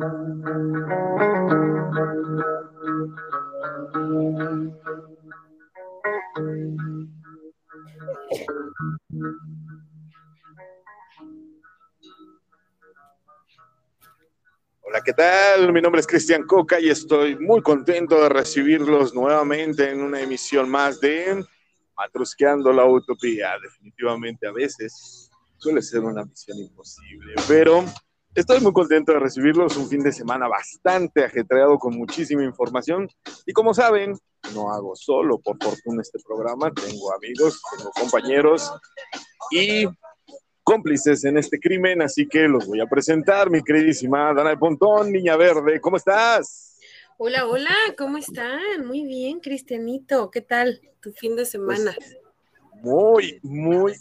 Hola, ¿qué tal? Mi nombre es Cristian Coca y estoy muy contento de recibirlos nuevamente en una emisión más de Matrusqueando la Utopía. Definitivamente a veces suele ser una misión imposible, pero estoy muy contento de recibirlos. Un fin de semana bastante ajetreado con muchísima información y como saben, no hago solo por fortuna este programa, tengo amigos, tengo compañeros y cómplices en este crimen, así que los voy a presentar, mi queridísima Dana de Pontón, Niña Verde, ¿cómo estás? Hola, hola, ¿cómo están? Muy bien, Cristianito, ¿qué tal tu fin de semana? Pues, muy, muy,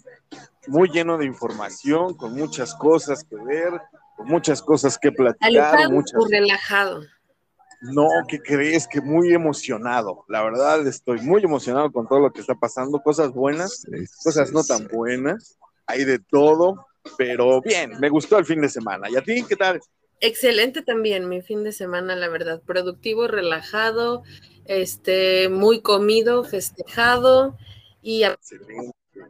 muy lleno de información, con muchas cosas que ver, muchas cosas que platicar. ¿Alejado muchas... o relajado? No, ¿qué crees? Que muy emocionado. La verdad, estoy muy emocionado con todo lo que está pasando. Cosas buenas, cosas no tan buenas hay de todo, pero bien, me gustó el fin de semana. ¿Y a ti qué tal? Excelente también mi fin de semana, la verdad, productivo, relajado, este, muy comido, festejado y a,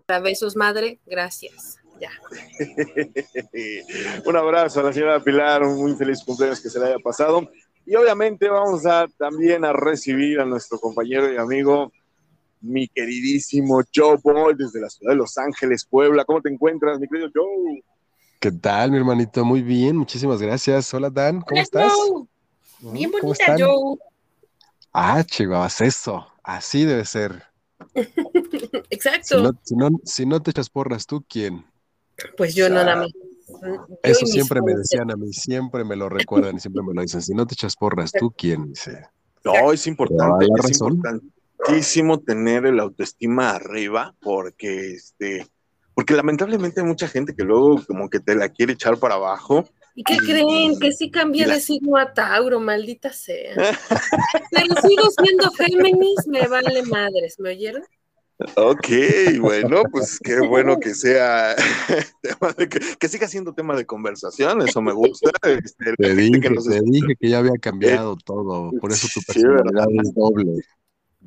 a besos madre, gracias. Ya. Un abrazo a la señora Pilar, un muy feliz cumpleaños que se le haya pasado. Y obviamente vamos a también a recibir a nuestro compañero y amigo mi queridísimo Joe Boy desde la ciudad de Los Ángeles, Puebla. ¿Cómo te encuentras, mi querido Joe? ¿Qué tal, mi hermanito? Muy bien, muchísimas gracias. Hola, Dan, ¿cómo estás? Bien bonita, Joe. Ah, chivas, eso, así debe ser. Exacto. Si no, te echas porras, ¿tú quién? Pues yo no, nada más. Eso siempre me decían a mí, siempre me lo recuerdan y siempre me lo dicen. Si no te echas porras, ¿tú quién? Dice. No, es importante, es importante tener el autoestima arriba porque este porque lamentablemente hay mucha gente que luego como que te la quiere echar para abajo. ¿Y qué creen? Que sí cambié de signo a Tauro, maldita sea. Pero sigo siendo Géminis, me vale madres, ¿me oyeron? Ok, bueno, pues qué bueno que sea que, siga siendo tema de conversación, eso me gusta. Este, te dije que, dije que ya había cambiado todo, por eso tu personalidad es doble.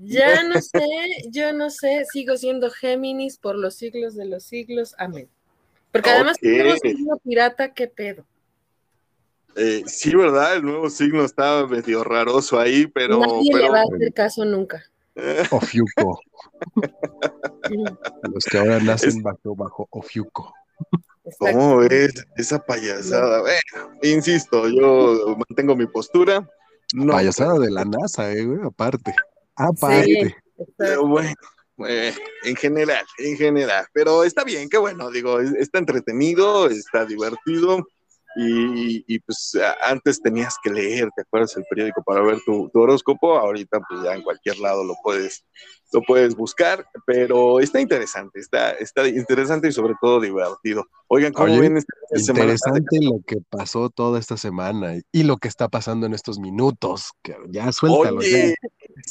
Ya no sé, yo no sé, sigo siendo Géminis por los siglos de los siglos, amén. Porque además tenemos un pirata, ¿qué pedo? Eh, sí, ¿verdad? El nuevo signo estaba medio raroso ahí, pero... Nadie le va a hacer caso nunca. Ofiuco. Los que ahora nacen bajo, bajo Ofiuco. ¿Cómo es esa payasada? Bueno, insisto, yo mantengo mi postura. Payasada de la NASA, eh, güey, aparte. Aparte. pero bueno, eh, en general, en general. Pero está bien, qué bueno, digo, está entretenido, está divertido. Y, pues antes tenías que leer, ¿te acuerdas el periódico para ver tu, horóscopo? Ahorita pues ya en cualquier lado lo puedes, lo puedes buscar, pero está interesante, está, está interesante y sobre todo divertido. Oigan, ¿cómo ven esta Interesante lo que pasó toda esta semana y lo que está pasando en estos minutos, que ya suéltalo. Oye,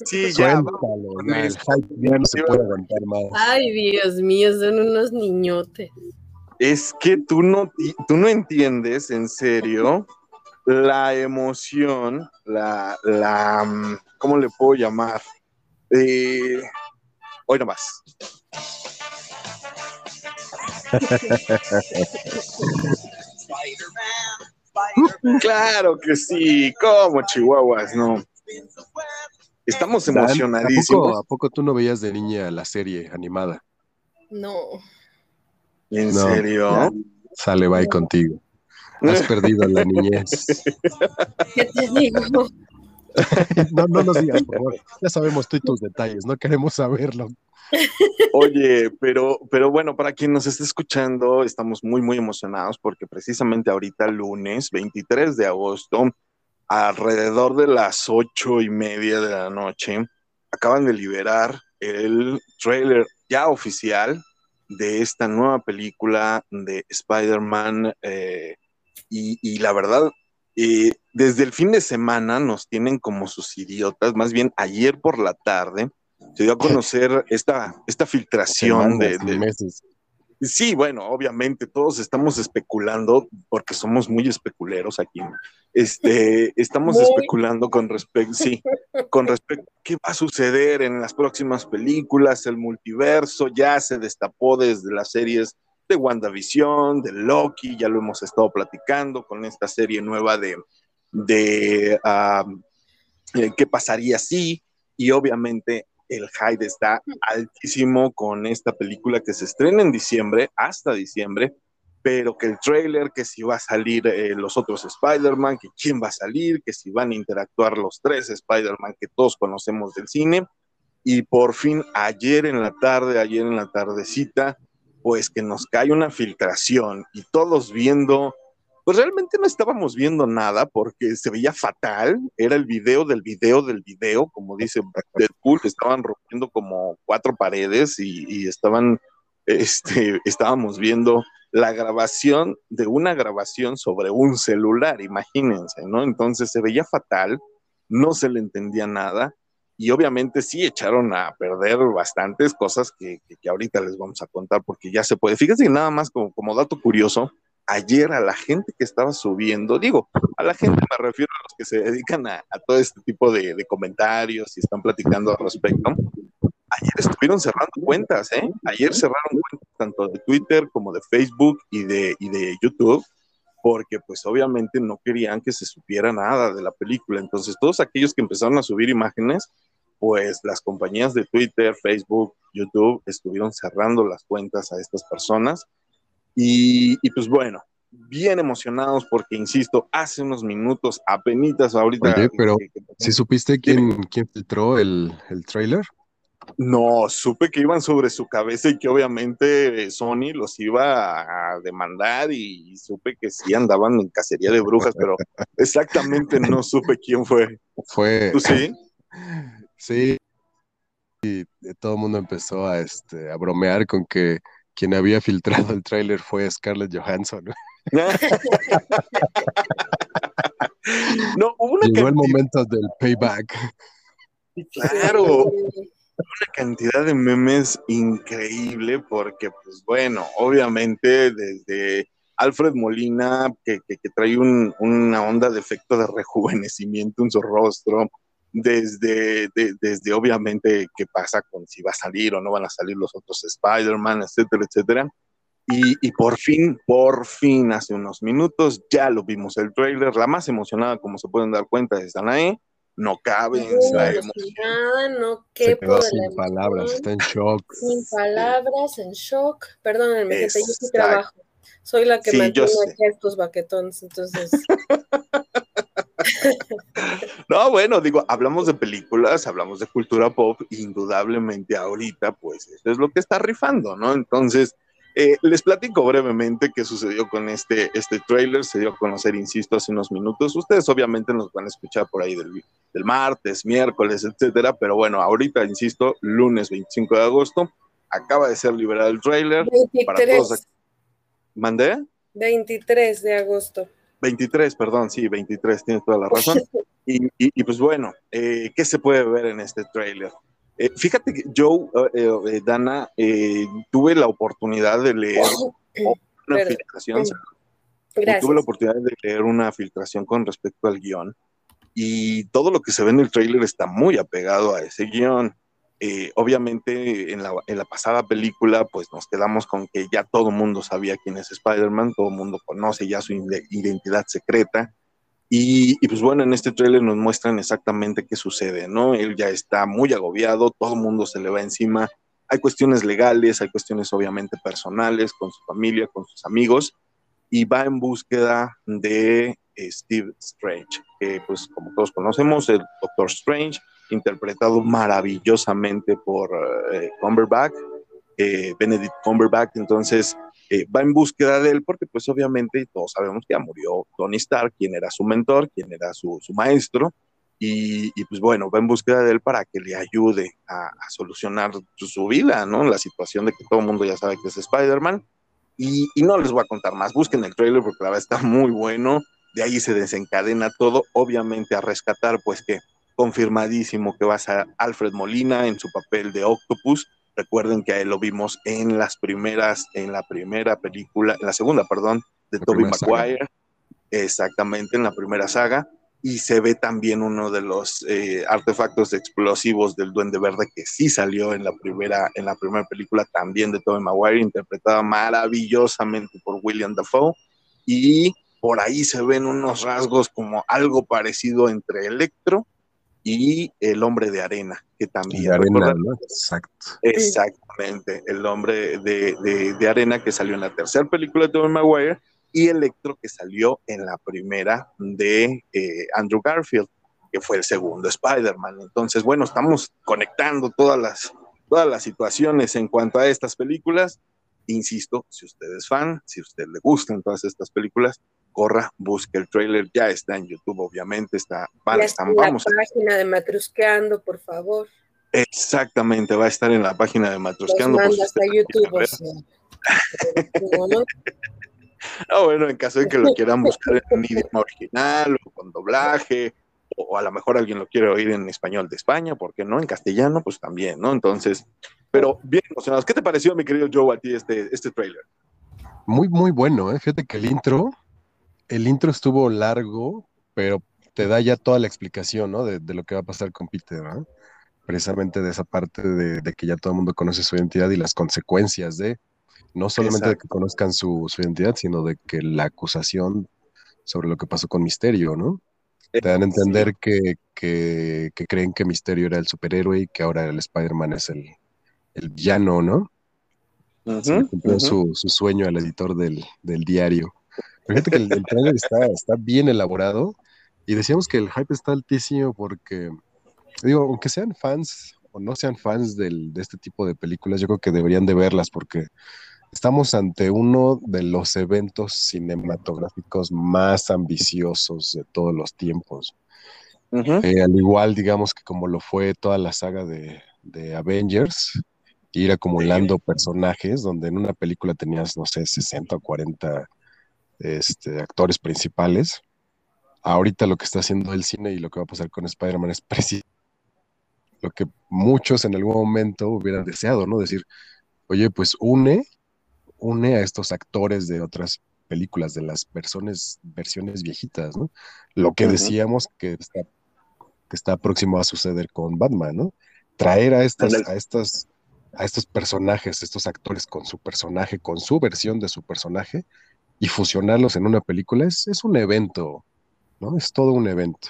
sí, ya. ya no se puede aguantar más. Ay, Dios mío, son unos niñotes es que tú no, tú no entiendes en serio la emoción, la, la, mm, ¿cómo le puedo llamar? Eh, hoy nomás. claro que sí, como chihuahuas, no. Estamos emocionadísimos. ¿a poco, tú no veías de niña la serie animada? No. ¿En serio? Sale, bye contigo. Has perdido la niñez. ¿Qué te digo? no, no nos digas, por favor. Ya sabemos tú y tus detalles, no queremos saberlo. Oye, pero, pero bueno, para quien nos esté escuchando, estamos muy, muy emocionados porque precisamente ahorita, lunes 23 de agosto, alrededor de las ocho y media de la noche, acaban de liberar el trailer ya oficial de esta nueva película de Spider-Man eh, y, la verdad, eh, desde el fin de semana nos tienen como sus idiotas, más bien ayer por la tarde se dio a conocer esta, esta filtración de, Sí, bueno, obviamente todos estamos especulando, porque somos muy especuleros aquí. Este, estamos especulando con respecto, sí, con respecto a qué va a suceder en las próximas películas, el multiverso ya se destapó desde las series de WandaVision, de Loki, ya lo hemos estado platicando con esta serie nueva de, de eh, qué pasaría si, y obviamente el hype está altísimo con esta película que se estrena en diciembre, hasta diciembre, pero que el trailer, que si va a salir eh, los otros Spider-Man, que quién va a salir, que si van a interactuar los tres Spider-Man que todos conocemos del cine. Y por fin, ayer en la tarde, ayer en la tardecita, pues que nos cae una filtración y todos viendo pues realmente no estábamos viendo nada porque se veía fatal, era el video del video del video, como dice Deadpool, estaban rompiendo como cuatro paredes y, estaban, este, estábamos viendo la grabación de una grabación sobre un celular, imagínense, ¿no? Entonces se veía fatal, no se le entendía nada y obviamente sí echaron a perder bastantes cosas que, ahorita les vamos a contar porque ya se puede. Fíjense nada más como, como dato curioso, ayer a la gente que estaba subiendo, digo, a la gente me refiero a los que se dedican a, todo este tipo de, comentarios y están platicando al respecto. Ayer estuvieron cerrando cuentas, ¿eh? Ayer cerraron cuentas tanto de Twitter como de Facebook y de, y de YouTube, porque pues obviamente no querían que se supiera nada de la película. Entonces todos aquellos que empezaron a subir imágenes, pues las compañías de Twitter, Facebook, YouTube estuvieron cerrando las cuentas a estas personas y, pues bueno, bien emocionados porque, insisto, hace unos minutos, apenas ahorita... Oye, pero ¿sí supiste quién, quién filtró el, el trailer? No, supe que iban sobre su cabeza y que obviamente Sony los iba a demandar y, supe que sí andaban en cacería de brujas, pero exactamente no supe quién fue. Fue. ¿Tú sí? Sí. Y todo el mundo empezó a, este, a bromear con que quien había filtrado el tráiler fue Scarlett Johansson. no, hubo una Llegó el momento del payback. Claro, una cantidad de memes increíble porque, pues bueno, obviamente desde Alfred Molina, que, trae una onda de efecto de rejuvenecimiento en su rostro, desde, desde obviamente qué pasa con si va a salir o no van a salir los otros Spider-Man, etcétera, etcétera. Y, por fin, por fin, hace unos minutos, ya lo vimos el trailer. La más emocionada, como se pueden dar cuenta, es Danae. No cabe en la emoción. No se quedó sin palabras, está en shock. Sin palabras, en shock. Perdónenme, gente, yo sí trabajo. Soy la que mantiene aquí estos baquetones, entonces. no, bueno, digo, hablamos de películas, hablamos de cultura pop, indudablemente ahorita, pues, eso es lo que está rifando, ¿no? Entonces, eh, les platico brevemente qué sucedió con este, este trailer, se dio a conocer, insisto, hace unos minutos. Ustedes obviamente nos van a escuchar por ahí del, del martes, miércoles, etcétera, pero bueno, ahorita, insisto, lunes 25 de agosto, acaba de ser liberado el trailer. 23. Para todos. ¿Mandé? 23 de agosto. 23, perdón, sí, 23, tienes toda la razón. Y, pues bueno, eh, ¿qué se puede ver en este tráiler? Eh, fíjate que yo, eh, Dana, tuve la oportunidad de leer una filtración. Tuve la oportunidad de leer una filtración con respecto al guion y todo lo que se ve en el tráiler está muy apegado a ese guion. Eh, obviamente en la, en la, pasada película pues nos quedamos con que ya todo mundo sabía quién es Spider-Man, todo mundo conoce ya su identidad secreta y, y, pues bueno, en este tráiler nos muestran exactamente qué sucede, ¿no? Él ya está muy agobiado, todo el mundo se le va encima, hay cuestiones legales, hay cuestiones obviamente personales con su familia, con sus amigos y va en búsqueda de eh, Steve Strange, que pues como todos conocemos, el Doctor Strange interpretado maravillosamente por eh, Cumberbatch, eh, Benedict Cumberbatch, entonces eh, va en búsqueda de él porque pues obviamente todos sabemos que ya murió Tony Stark, quien era su mentor, quien era su, maestro, y, pues bueno, va en búsqueda de él para que le ayude a, solucionar su, vida, ¿no? La situación de que todo el mundo ya sabe que es Spider-Man. Y, y, no les voy a contar más, busquen el trailer porque la verdad está muy bueno, de ahí se desencadena todo, obviamente a rescatar pues que confirmadísimo que va a ser Alfred Molina en su papel de Octopus, Recuerden que a él lo vimos en las primeras, en la primera película, en la segunda, perdón, de Tobey Maguire, exactamente en la primera saga, y se ve también uno de los eh, artefactos explosivos del Duende Verde que sí salió en la primera, en la primera película también de Tobey Maguire, interpretada maravillosamente por William Dafoe, y por ahí se ven unos rasgos como algo parecido entre Electro y el hombre de arena, que también. arena, Exacto. Exactamente, el hombre de, de, arena que salió en la tercera película de Tobey Maguire y Electro que salió en la primera de eh, Andrew Garfield, que fue el segundo Spider-Man. Entonces, bueno, estamos conectando todas las, todas las situaciones en cuanto a estas películas. Insisto, si usted es fan, si a usted le gustan todas estas películas, corra, busque el trailer, ya está en YouTube, obviamente, está, está en la página de Matrusqueando, por favor. Exactamente, va a estar en la página de Matrusqueando. Los mandas a YouTube, Ah, bueno, en caso de que lo quieran buscar en idioma original o con doblaje, o a lo mejor alguien lo quiere oír en español de España, ¿por qué no? En castellano, pues también, ¿no? Entonces, pero bien emocionados. ¿Qué te pareció, mi querido Joe, a ti este, este trailer? Muy, muy bueno, ¿eh? Fíjate que el intro, el intro estuvo largo, pero te da ya toda la explicación, ¿no? De, lo que va a pasar con Peter, ¿no? Precisamente de esa parte de, de, que ya todo el mundo conoce su identidad y las consecuencias de, no solamente de que conozcan su, identidad, sino de que la acusación sobre lo que pasó con Misterio, ¿no? Te dan a entender que, que, creen que Misterio era el superhéroe y que ahora el Spider-Man es el, el villano, ¿no? cumplió su, sueño al editor del, diario. Fíjate que el, el trailer está, está bien elaborado y decíamos que el hype está altísimo porque, digo, aunque sean fans o no sean fans del, de este tipo de películas, yo creo que deberían de verlas porque Estamos ante uno de los eventos cinematográficos más ambiciosos de todos los tiempos. Eh, al igual, digamos que como lo fue toda la saga de, Avengers, ir acumulando personajes, donde en una película tenías, no sé, 60 o 40 este, actores principales. Ahorita lo que está haciendo el cine y lo que va a pasar con Spider-Man es precisamente lo que muchos en algún momento hubieran deseado, ¿no? Decir, oye, pues une une a estos actores de otras películas, de las versiones, versiones viejitas, ¿no? Lo que decíamos que está, que está próximo a suceder con Batman, ¿no? Traer a estas, a estas, a estos personajes, estos actores con su personaje, con su versión de su personaje, y fusionarlos en una película es, es un evento, ¿no? Es todo un evento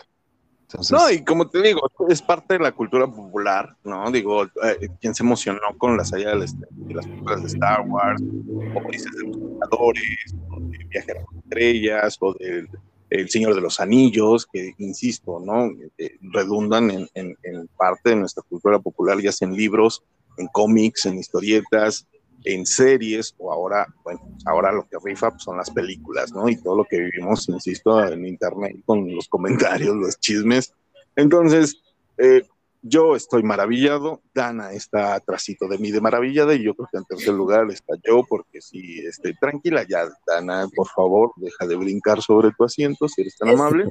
no, y como te digo, es parte de la cultura popular, ¿no? Digo, eh, quien se emocionó con la salida de, las películas de Star Wars, o dices de los Vengadores, o de Estrellas, o del El Señor de los Anillos, que insisto, ¿no? Eh, redundan en, en, parte de nuestra cultura popular, ya sea en libros, en cómics, en historietas, en series o ahora, bueno, ahora lo que rifa son las películas, ¿no? Y todo lo que vivimos, insisto, en internet con los comentarios, los chismes. Entonces, eh, yo estoy maravillado, Dana está atrásito de mí de maravillada y yo creo que en tercer lugar está yo porque si estoy tranquila ya, Dana, por favor, deja de brincar sobre tu asiento si eres tan amable.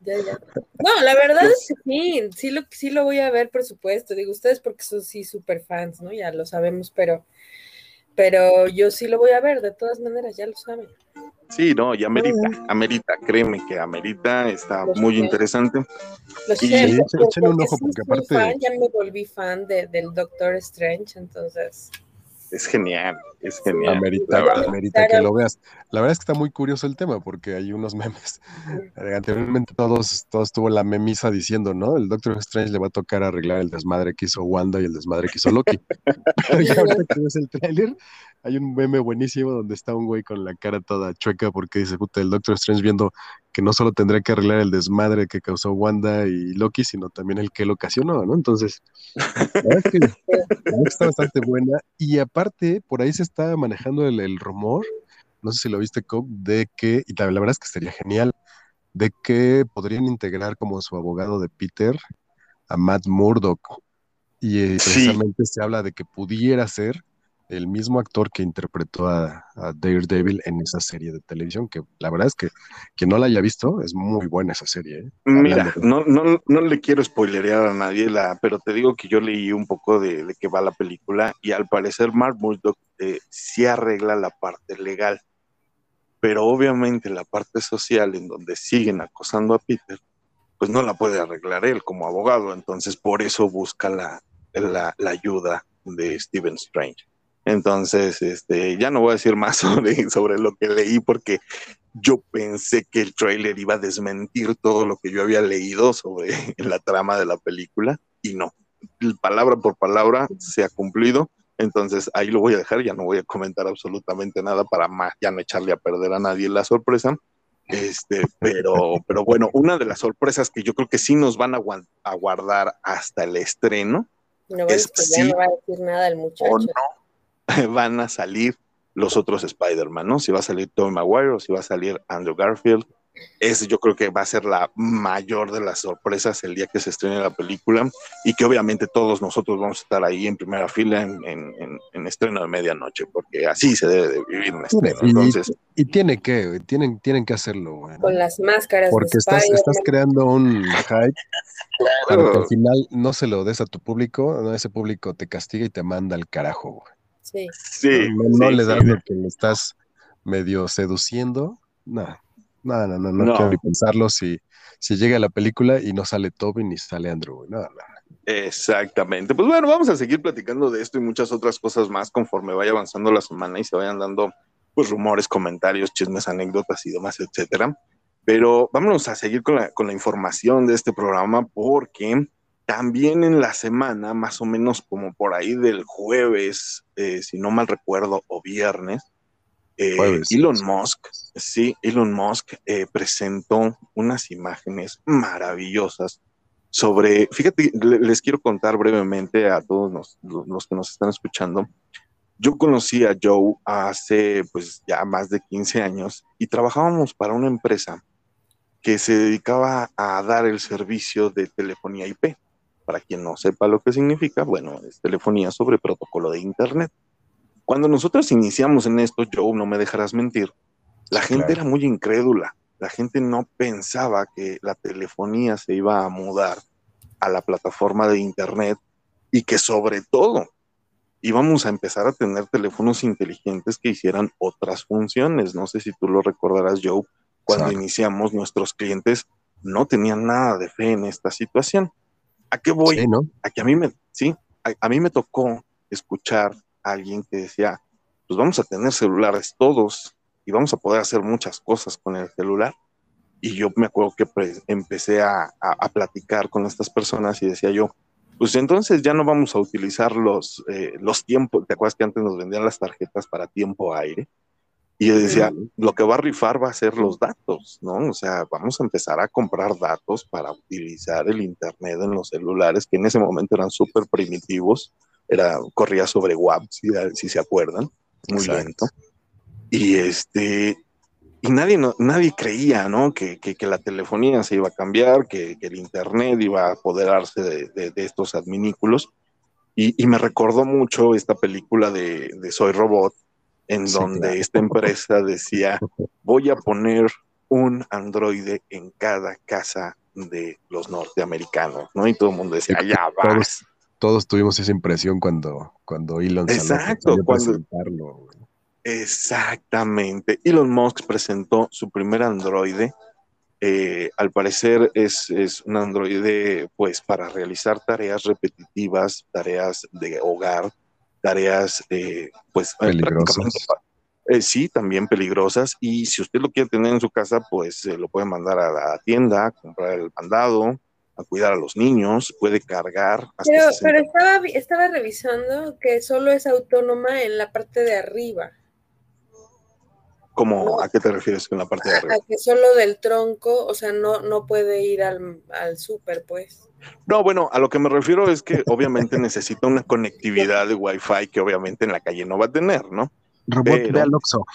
Ya, ya, No, la verdad es que sí, sí lo, sí lo voy a ver, por supuesto. Digo, ustedes porque son sí súper fans, ¿no? Ya lo sabemos, pero, pero yo sí lo voy a ver, de todas maneras, ya lo saben. Sí, no, y amerita, amerita, créeme que amerita, está muy interesante. y sí, un ojo porque aparte... ya me volví fan del Doctor Strange, entonces es genial, es genial. Amerita, amerita que lo veas. La verdad es que está muy curioso el tema porque hay unos memes. Anteriormente todos, todos tuvo la memisa diciendo, ¿no? El Doctor Strange le va a tocar arreglar el desmadre que hizo Wanda y el desmadre que hizo Loki. y ahorita que ves el tráiler, hay un meme buenísimo donde está un güey con la cara toda chueca porque dice, puta, el Doctor Strange viendo que no solo tendrá que arreglar el desmadre que causó Wanda y Loki, sino también el que lo ocasionó, ¿no? Entonces, la verdad es que, está bastante buena. Y aparte, por ahí se está manejando el, rumor, no sé si lo viste, Cobb, de que, y la, verdad es que sería genial, de que podrían integrar como su abogado de Peter a Matt Murdock. Y eh, precisamente se habla de que pudiera ser el mismo actor que interpretó a, Daredevil en esa serie de televisión, que la verdad es que quien no la haya visto, es muy buena esa serie. ¿eh? Mira, no, no, no le quiero spoilerear a nadie, la, pero te digo que yo leí un poco de, de qué va la película y al parecer Mark Murdock eh, sí arregla la parte legal, pero obviamente la parte social en donde siguen acosando a Peter, pues no la puede arreglar él como abogado, entonces por eso busca la, la, la ayuda de Stephen Strange. Entonces, este, ya no voy a decir más sobre, sobre lo que leí porque yo pensé que el trailer iba a desmentir todo lo que yo había leído sobre la trama de la película y no. Palabra por palabra se ha cumplido. Entonces ahí lo voy a dejar, ya no voy a comentar absolutamente nada para más, ya no echarle a perder a nadie la sorpresa. Este, pero, pero bueno, una de las sorpresas que yo creo que sí nos van a, a guardar hasta el estreno. No, es ya no va a decir nada el muchacho. O no, van a salir los otros Spider-Man, ¿no? Si va a salir Tom Maguire o si va a salir Andrew Garfield. Ese yo creo que va a ser la mayor de las sorpresas el día que se estrene la película y que obviamente todos nosotros vamos a estar ahí en primera fila en, estreno de medianoche, porque así se debe de vivir un estreno. Y, Entonces, y, tiene que, tienen, tienen que hacerlo. Con las máscaras. Porque estás, estás creando un hype claro. que al final no se lo des a tu público, no, ese público te castiga y te manda al carajo. Güey. Sí. no, le das lo que le estás medio seduciendo. No, no, no, no, no, quiero ni pensarlo si, si llega la película y no sale Toby ni sale Andrew. Nada, nada. Exactamente. Pues bueno, vamos a seguir platicando de esto y muchas otras cosas más conforme vaya avanzando la semana y se vayan dando pues rumores, comentarios, chismes, anécdotas y demás, etcétera. Pero vámonos a seguir con la, con la información de este programa porque también en la semana, más o menos como por ahí del jueves, eh, si no mal recuerdo, o viernes, eh, Elon Musk, sí, Elon Musk eh, presentó unas imágenes maravillosas sobre, fíjate, les quiero contar brevemente a todos los, que nos están escuchando. Yo conocí a Joe hace pues ya más de 15 años y trabajábamos para una empresa que se dedicaba a dar el servicio de telefonía IP. Para quien no sepa lo que significa, bueno, es telefonía sobre protocolo de Internet. Cuando nosotros iniciamos en esto, Joe, no me dejarás mentir, la gente era muy incrédula. La gente no pensaba que la telefonía se iba a mudar a la plataforma de Internet y que sobre todo íbamos a empezar a tener teléfonos inteligentes que hicieran otras funciones. No sé si tú lo recordarás, Joe, cuando iniciamos nuestros clientes no tenían nada de fe en esta situación. ¿A qué voy? A que a mí me, sí, a, mí me tocó escuchar a alguien que decía, pues vamos a tener celulares todos y vamos a poder hacer muchas cosas con el celular. Y yo me acuerdo que pues, empecé a, platicar con estas personas y decía yo, pues entonces ya no vamos a utilizar los, eh, los tiempos, ¿te acuerdas que antes nos vendían las tarjetas para tiempo aire? Y yo decía, lo que va a rifar va a ser los datos, ¿no? O sea, vamos a empezar a comprar datos para utilizar el Internet en los celulares, que en ese momento eran súper primitivos, era, corría sobre WAP, si, si se acuerdan, muy lento. Y este, y nadie, nadie creía, ¿no? Que, que, la telefonía se iba a cambiar, que, el Internet iba a apoderarse de, de, estos adminículos. Y, y, me recordó mucho esta película de, de Soy Robot, en donde esta empresa decía, voy a poner un androide en cada casa de los norteamericanos, ¿no? Y todo el mundo decía, ya va. Todos, todos, tuvimos esa impresión cuando, cuando Elon Exacto, cuando, Exactamente. Elon Musk presentó su primer androide. Eh, al parecer es, es, un androide, pues, para realizar tareas repetitivas, tareas de hogar, tareas, eh, pues, eh, peligrosas. Eh, sí, también peligrosas. Y si usted lo quiere tener en su casa, pues lo puede mandar a la tienda, a comprar el mandado, a cuidar a los niños, puede cargar. pero, pero estaba, estaba revisando que solo es autónoma en la parte de arriba. ¿Cómo, ¿A qué te refieres con la parte de arriba? A que solo del tronco, o sea, no, no puede ir al, al súper, pues. No, bueno, a lo que me refiero es que obviamente necesita una conectividad de Wi-Fi que obviamente en la calle no va a tener, ¿no? Robot de Aloxo.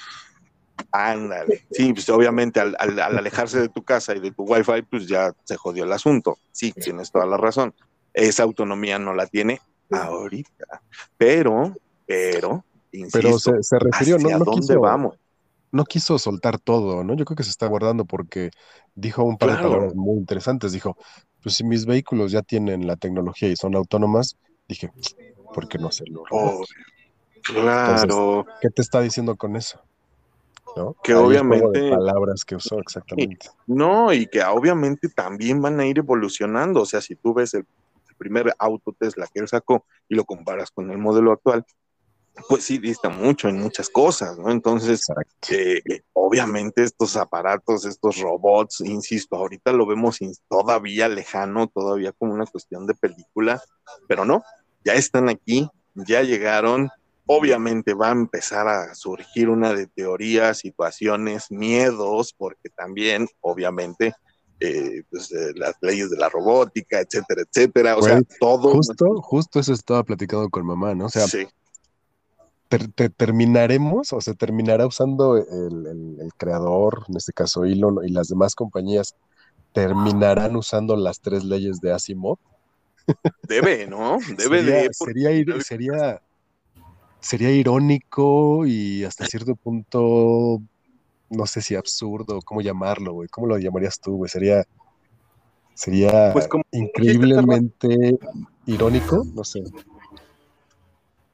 Ándale. Sí, pues obviamente al, al, alejarse de tu casa y de tu Wi-Fi, pues ya se jodió el asunto. Sí, tienes toda la razón. Esa autonomía no la tiene ahorita. Pero, pero, Pero se, refirió, ¿no? no dónde vamos? No quiso soltar todo, ¿no? Yo creo que se está guardando porque dijo un par de palabras muy interesantes. Dijo, pues si mis vehículos ya tienen la tecnología y son autónomas, dije, ¿por qué no hacerlo? Oh, claro. ¿Qué te está diciendo con eso? ¿No? Que obviamente. palabras que usó exactamente. No, y que obviamente también van a ir evolucionando. O sea, si tú ves el, primer auto Tesla que él sacó y lo comparas con el modelo actual, pues sí dista mucho en muchas cosas, ¿no? Entonces, eh, obviamente estos aparatos, estos robots, insisto, ahorita lo vemos todavía lejano, todavía como una cuestión de película, pero no, ya están aquí, ya llegaron, obviamente va a empezar a surgir una de teorías, situaciones, miedos, porque también, obviamente, eh, pues, eh, las leyes de la robótica, etcétera, etcétera, o sea, todo. Justo, justo eso estaba platicando con mamá, ¿no? O sea, sí te, terminaremos o se terminará usando el, creador, en este caso Elon y las demás compañías, terminarán usando las tres leyes de Asimov. Debe, ¿no? Debe sería, de. Sería, sería, sería irónico y hasta cierto punto, no sé si absurdo, cómo llamarlo, güey. ¿Cómo lo llamarías tú, güey? Sería, sería pues increíblemente irónico, no sé.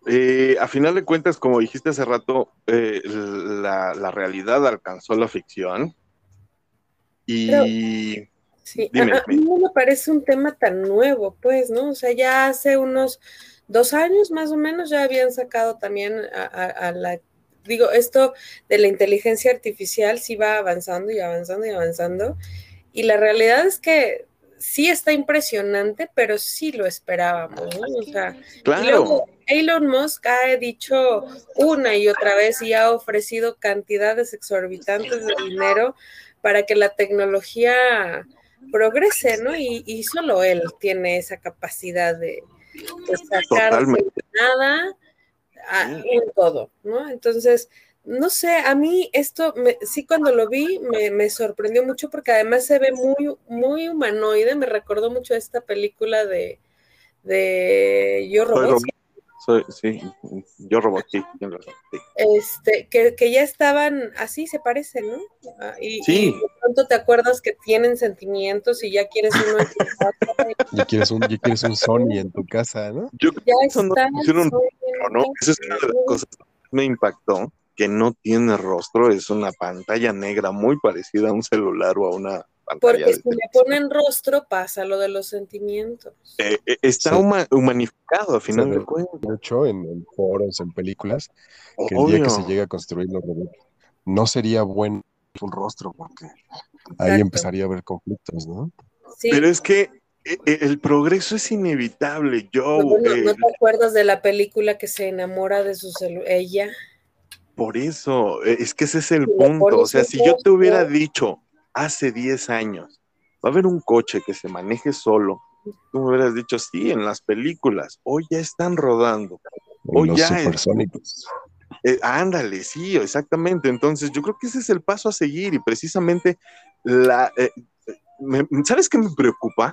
Eh, a final de cuentas, como dijiste hace rato, eh, la, realidad alcanzó la ficción. Y. sí, a, mí no me parece un tema tan nuevo, pues, ¿no? O sea, ya hace unos dos años más o menos ya habían sacado también a, la. Digo, esto de la inteligencia artificial sí va avanzando y avanzando y avanzando. Y la realidad es que sí está impresionante, pero sí lo esperábamos, ¿no? O sea, claro. Elon Musk ha dicho una y otra vez y ha ofrecido cantidades exorbitantes de dinero para que la tecnología progrese, ¿no? Y, solo él tiene esa capacidad de, sacar nada en todo, ¿no? Entonces, no sé, a mí esto sí cuando lo vi me, sorprendió mucho porque además se ve muy, muy humanoide, me recordó mucho esta película de, de Yo Robot. sí, Yo Robot, sí, Este, que, ya estaban, así se parecen, ¿no? Ah, y, sí. de pronto te acuerdas que tienen sentimientos y ya quieres uno en tu casa. ya, quieres un, ya quieres un Sony en tu casa, ¿no? Yo ya está, no, no, Esa es una de las cosas que me impactó que no tiene rostro, es una pantalla negra muy parecida a un celular o a una pantalla. Porque si le ponen rostro pasa lo de los sentimientos. Eh, eh, está humanificado a final de cuentas. Hecho, en, foros, en películas, que el día que se llega a construir los robots, no sería buen un rostro, porque ahí empezaría a haber conflictos, ¿no? Sí. Pero es que eh, el progreso es inevitable. Yo. ¿No, te acuerdas de la película que se enamora de su ella? Por eso, e, es que ese es el punto. O sea, si yo te hubiera dicho hace 10 años, va a haber un coche que se maneje solo, tú me hubieras dicho, sí, en las películas, hoy ya están rodando. Hoy ya supersónicos. Eh, ándale, sí, exactamente. Entonces, yo creo que ese es el paso a seguir y precisamente la... Eh, ¿Sabes qué me preocupa?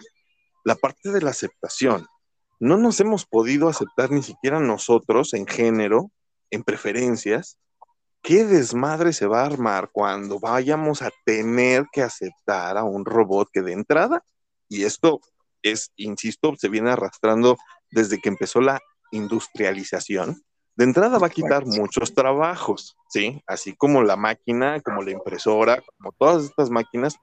La parte de la aceptación. No nos hemos podido aceptar ni siquiera nosotros en género, en preferencias, qué desmadre se va a armar cuando vayamos a tener que aceptar a un robot que de entrada, y esto es, insisto, se viene arrastrando desde que empezó la industrialización, de entrada va a quitar muchos trabajos, ¿sí? Así como la máquina, como la impresora, como todas estas máquinas,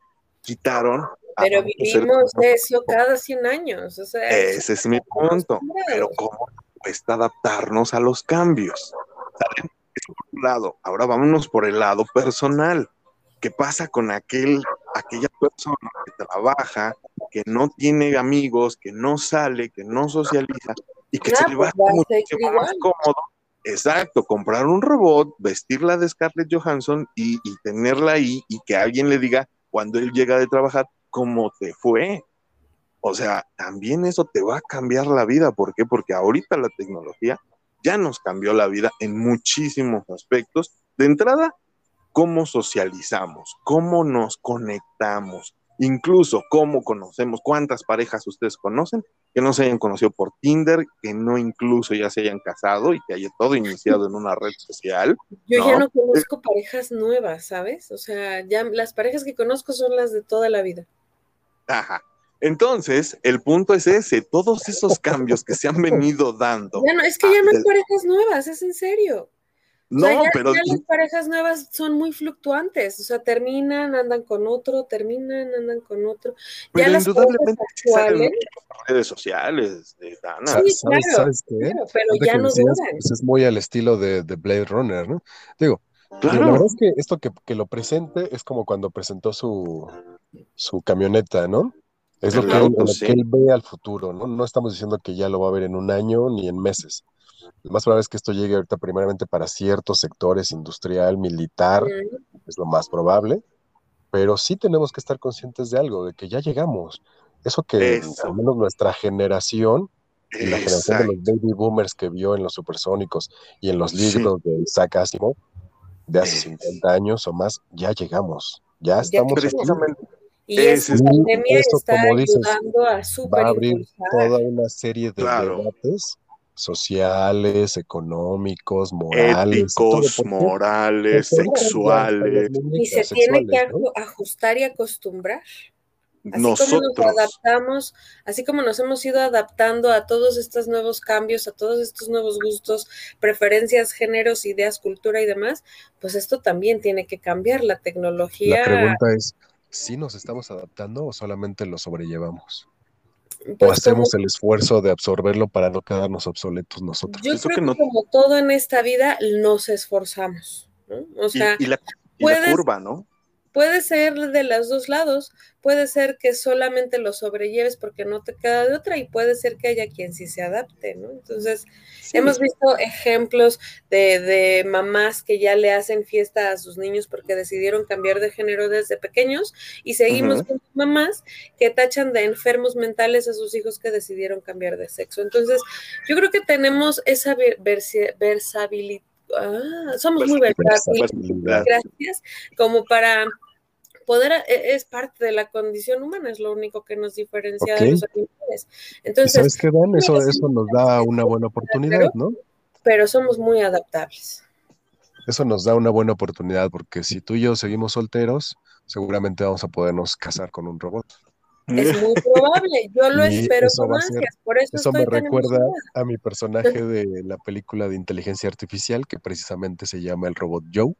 quitaron. Pero vivimos eso cada 100 años. Ese es mi punto. Pero ¿cómo cuesta adaptarnos a los cambios? ¿Saben? Lado. Ahora vámonos por el lado personal. ¿Qué pasa con aquel, aquella persona que trabaja, que no tiene amigos, que no sale, que no socializa y que se le va a pues, muchísimo más cómodo? Exacto, comprar un robot, vestirla de Scarlett Johansson y, y tenerla ahí y que alguien le diga cuando él llega de trabajar cómo te fue. O sea, también eso te va a cambiar la vida. ¿Por qué? Porque ahorita la tecnología ya nos cambió la vida en muchísimos aspectos. De entrada, cómo socializamos, cómo nos conectamos, incluso cómo conocemos, cuántas parejas ustedes conocen que no se hayan conocido por Tinder, que no incluso ya se hayan casado y que haya todo iniciado en una red social. Yo ya no conozco parejas nuevas, ¿sabes? O sea, ya las parejas que conozco son las de toda la vida. Ajá. Entonces, el punto es ese, todos esos cambios que se han venido dando. Ya no, es que ya no hay parejas nuevas, es en serio. No, pero. las parejas nuevas son muy fluctuantes, o sea, terminan, andan con otro, terminan, andan con otro. Pero ya indudablemente las redes sociales, de Dana. Sí, claro, pero ya no duran. Pues es muy al estilo de, de Blade Runner, ¿no? Digo, la verdad es que esto que, que, lo presente es como cuando presentó su, su camioneta, ¿no? Es lo que, él, lo que él ve al futuro, ¿no? No estamos diciendo que ya lo va a ver en un año ni en meses. Lo más probable es que esto llegue ahorita primeramente para ciertos sectores, industrial, militar, es lo más probable, pero sí tenemos que estar conscientes de algo, de que ya llegamos. Eso que al menos nuestra generación y la generación de los baby boomers que vio en los supersónicos y en los libros de Isaac Asimov de hace 50 años o más, ya llegamos, ya estamos precisamente. Y esa pandemia está ayudando a va a abrir toda una serie de debates sociales, económicos, morales. Éticos, morales, sexuales. Y se tiene que ajustar y acostumbrar. Así Nosotros. como nos adaptamos, así como nos hemos ido adaptando a todos estos nuevos cambios, a todos estos nuevos gustos, preferencias, géneros, ideas, cultura y demás, pues esto también tiene que cambiar. La tecnología. La pregunta es: ¿si nos estamos adaptando o solamente lo sobrellevamos? o Pues hacemos el esfuerzo de absorberlo para no quedarnos obsoletos nosotros. Yo creo que, no... como todo en esta vida, nos esforzamos, ¿no? O sea, y, y, la, y puedes, la, curva, ¿no? Puede ser de los dos lados, puede ser que solamente lo sobrelleves porque no te queda de otra y puede ser que haya quien sí se adapte, ¿no? Entonces, sí. hemos visto ejemplos de, de, mamás que ya le hacen fiesta a sus niños porque decidieron cambiar de género desde pequeños y seguimos uh -huh. viendo mamás que tachan de enfermos mentales a sus hijos que decidieron cambiar de sexo. Entonces, yo creo que tenemos esa versabilidad Ah, somos muy versátiles, gracias, como para poder, e, es parte de la condición humana, es lo único que nos diferencia okay. de los animales. Entonces, ¿sabes qué, Dan? Eso, eso nos da una buena oportunidad, ¿no? Pero somos muy adaptables. Eso nos da una buena oportunidad, porque si tú y yo seguimos solteros, seguramente vamos a podernos casar con un robot. Es muy probable, yo lo y espero con ansias, por eso, eso me recuerda a mi personaje de la película de inteligencia artificial, que precisamente se llama el robot Joe.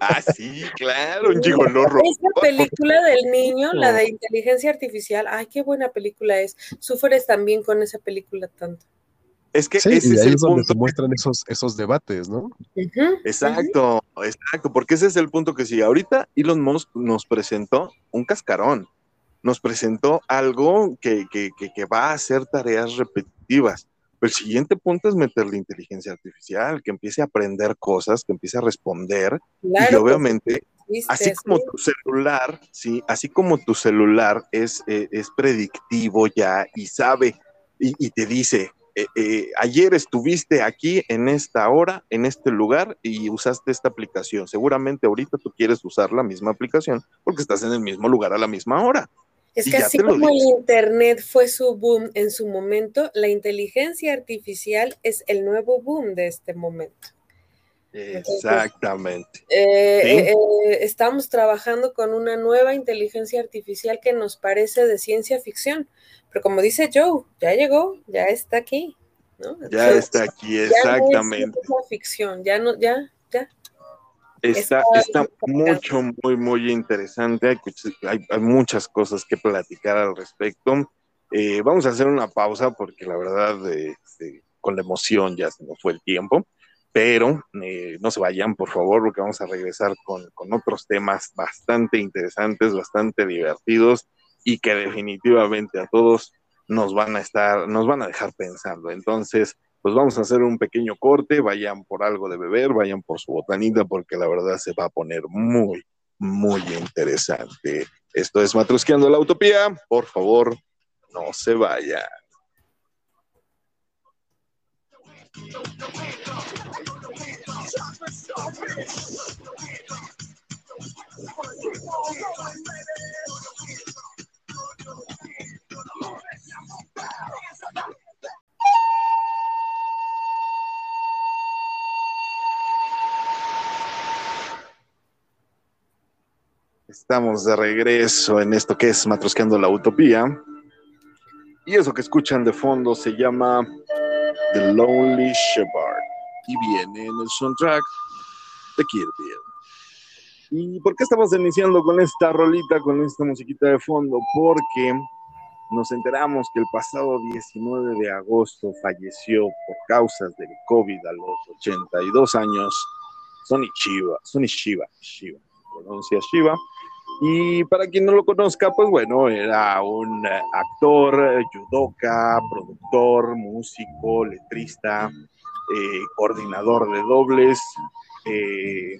Ah, sí, claro, un gigoló. Esa película del niño, la de inteligencia artificial, ay, qué buena película es. Sufres también con esa película tanto. Es que sí, ese y es ahí el es donde punto. se muestran esos, esos debates, ¿no? Uh -huh, exacto, uh -huh. exacto, porque ese es el punto que sí. Ahorita Elon Musk nos presentó un cascarón nos presentó algo que, que, que, que, va a hacer tareas repetitivas. El siguiente punto es meterle inteligencia artificial, que empiece a aprender cosas, que empiece a responder. Claro, y obviamente, pues, así como tu celular, sí, así como tu celular es, eh, es predictivo ya y sabe y, y te dice, eh, eh, ayer estuviste aquí en esta hora, en este lugar y usaste esta aplicación. Seguramente ahorita tú quieres usar la misma aplicación porque estás en el mismo lugar a la misma hora. Es que así como el Internet fue su boom en su momento, la inteligencia artificial es el nuevo boom de este momento. Exactamente. Entonces, eh, ¿Sí? eh, eh, estamos trabajando con una nueva inteligencia artificial que nos parece de ciencia ficción, pero como dice Joe, ya llegó, ya está aquí. ¿no? Ya está aquí, exactamente. Ya no es ficción, ya no, ya, ya. Está, está mucho, muy, muy interesante. Hay, hay, hay, muchas cosas que platicar al respecto. Eh, vamos a hacer una pausa porque la verdad, eh, eh, con la emoción ya se nos fue el tiempo. Pero eh, no se vayan, por favor, porque vamos a regresar con, con otros temas bastante interesantes, bastante divertidos y que definitivamente a todos nos van a estar, nos van a dejar pensando. Entonces, pues vamos a hacer un pequeño corte, vayan por algo de beber, vayan por su botanita, porque la verdad se va a poner muy, muy interesante. Esto es Matrusqueando la Utopía, por favor, no se vayan. Estamos de regreso en esto que es Matrosqueando la Utopía. Y eso que escuchan de fondo se llama The Lonely Shepherd y viene en el soundtrack de Kill ¿Y por qué estamos iniciando con esta rolita, con esta musiquita de fondo? Porque nos enteramos que el pasado 19 de agosto falleció por causas del COVID a los 82 años Sonny Shiva, Sonny Shiva, Shiva, pronuncia Shiva. Y para quien no lo conozca, pues bueno, era un actor, judoka, productor, músico, letrista, eh, coordinador de dobles eh,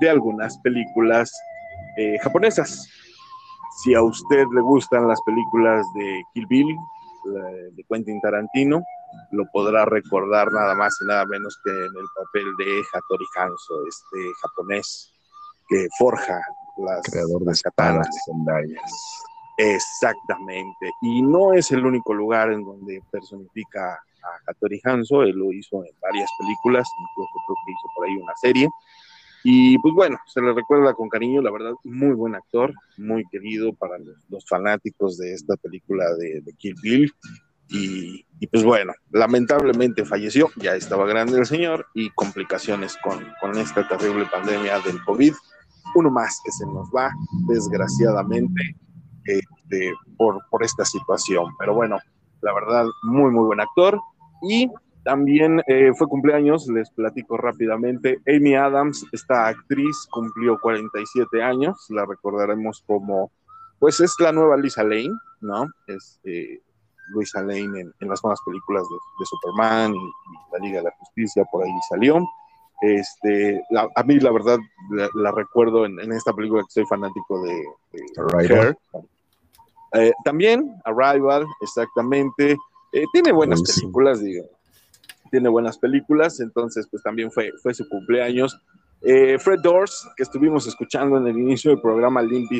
de algunas películas eh, japonesas. Si a usted le gustan las películas de Kill Bill, de Quentin Tarantino, lo podrá recordar nada más y nada menos que en el papel de Hattori Hanzo, este japonés que forja las, creador de katanas Exactamente. Y no es el único lugar en donde personifica a Hattori Hanzo, él lo hizo en varias películas, incluso creo que hizo por ahí una serie. Y pues bueno, se le recuerda con cariño, la verdad, muy buen actor, muy querido para los, fanáticos de esta película de, Kill Bill. Y, pues bueno, lamentablemente falleció, ya estaba grande el señor y complicaciones con, con esta terrible pandemia del COVID. Uno más que se nos va, desgraciadamente, este, por, por esta situación. Pero bueno, la verdad, muy, muy buen actor. Y también eh, fue cumpleaños, les platico rápidamente. Amy Adams, esta actriz, cumplió 47 años, la recordaremos como, pues es la nueva Lisa Lane, ¿no? Es eh, Lisa Lane en, las nuevas películas de, Superman y, la Liga de la Justicia, por ahí salió. Este, a mí la verdad la, recuerdo en, esta película que soy fanático de, Arrival. Eh, también Arrival, exactamente. tiene buenas películas, digo tiene buenas películas, entonces pues también fue, fue su cumpleaños. Eh, Fred Doors, que estuvimos escuchando en el inicio del programa Limp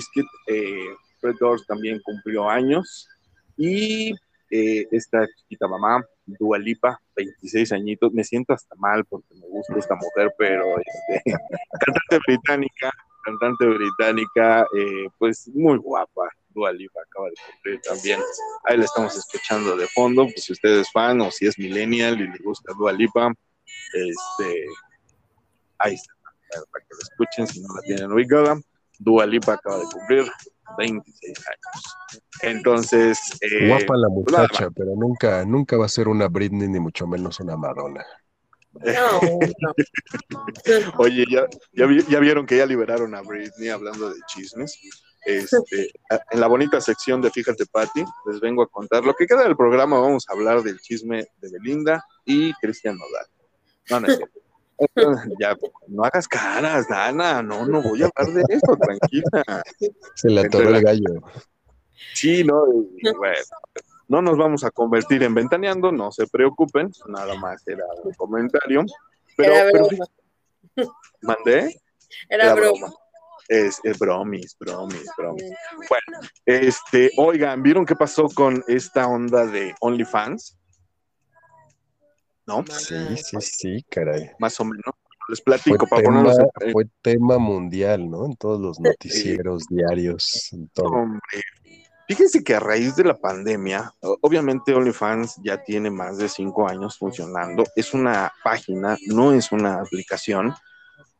eh, Fred Doors también cumplió años. Y eh, esta chiquita mamá, Dua Lipa, 26 añitos, me siento hasta mal porque me gusta esta mujer, pero este, cantante británica, cantante británica, pues muy guapa, Dua Lipa acaba de cumplir también. Ahí la estamos escuchando de fondo, pues si usted es fan o si es millennial y le gusta Dua Lipa, este, ahí está, para que lo escuchen si no la tienen ubicada. Dua Lipa acaba de cumplir 26 años. Entonces, eh, guapa la pues muchacha, pero nunca, nunca va a ser una Britney ni mucho menos una Madonna. Oye, ¿ya, ya, vieron que ya liberaron a Britney hablando de chismes. Este, en la bonita sección de Fíjate, Patti, les vengo a contar lo que queda del programa. Vamos a hablar del chisme de Belinda y Cristian Nodal. No, no Ya, no hagas caras, Dana. No, no voy a hablar de eso, tranquila. Se le atoró el gallo. Sí, no, bueno, no nos vamos a convertir en ventaneando, no se preocupen, nada más era un comentario. Pero, era broma. ¿Mandé? Era, broma. Es, bromis, bromis, bromis. Bueno, este, oigan, ¿vieron qué pasó con esta onda de OnlyFans? ¿No? Sí, sí, sí, caray. Más o menos. Les platico fue para tema, Fue tema mundial, ¿no? En todos los noticieros, diarios, en todo. Hombre, Fíjense que a raíz de la pandemia, obviamente OnlyFans ya tiene más de cinco años funcionando. Es una página, no es una aplicación.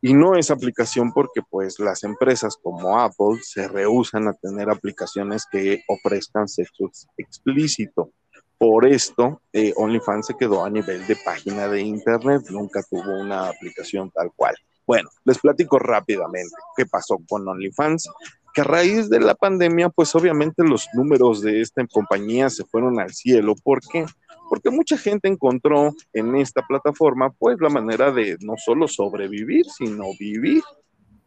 Y no es aplicación porque pues las empresas como Apple se rehusan a tener aplicaciones que ofrezcan sexo explícito. Por esto, eh, OnlyFans se quedó a nivel de página de internet, nunca tuvo una aplicación tal cual. Bueno, les platico rápidamente qué pasó con OnlyFans, que a raíz de la pandemia, pues obviamente los números de esta compañía se fueron al cielo. ¿Por qué? porque mucha gente encontró en esta plataforma pues la manera de no solo sobrevivir, sino vivir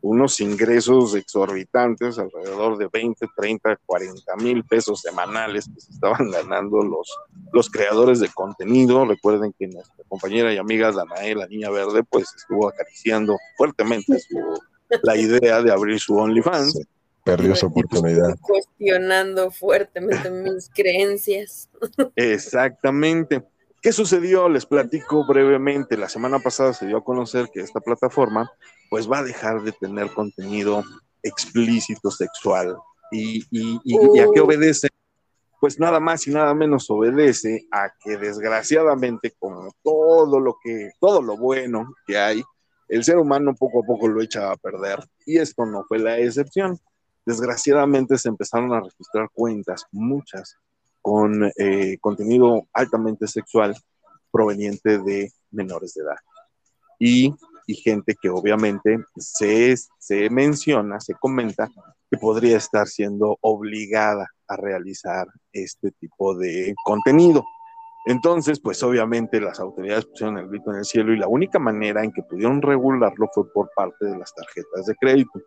unos ingresos exorbitantes, alrededor de 20, 30, 40 mil pesos semanales que se estaban ganando los, los creadores de contenido. Recuerden que nuestra compañera y amiga Danae, la niña verde, pues estuvo acariciando fuertemente la idea de abrir su OnlyFans. Perdió su oportunidad. Cuestionando fuertemente mis creencias. Exactamente. ¿Qué sucedió? Les platico brevemente. La semana pasada se dio a conocer que esta plataforma pues va a dejar de tener contenido explícito sexual. ¿Y, y, a qué oh. obedece? Pues nada más y nada menos obedece a que desgraciadamente, como todo lo que, todo lo bueno que hay, el ser humano poco a poco lo echa a perder. Y esto no fue la excepción. Desgraciadamente se empezaron a registrar cuentas, muchas, con eh, contenido altamente sexual proveniente de menores de edad. Y, y gente que obviamente se, se menciona, se comenta que podría estar siendo obligada a realizar este tipo de contenido. Entonces, pues obviamente las autoridades pusieron el grito en el cielo y la única manera en que pudieron regularlo fue por parte de las tarjetas de crédito,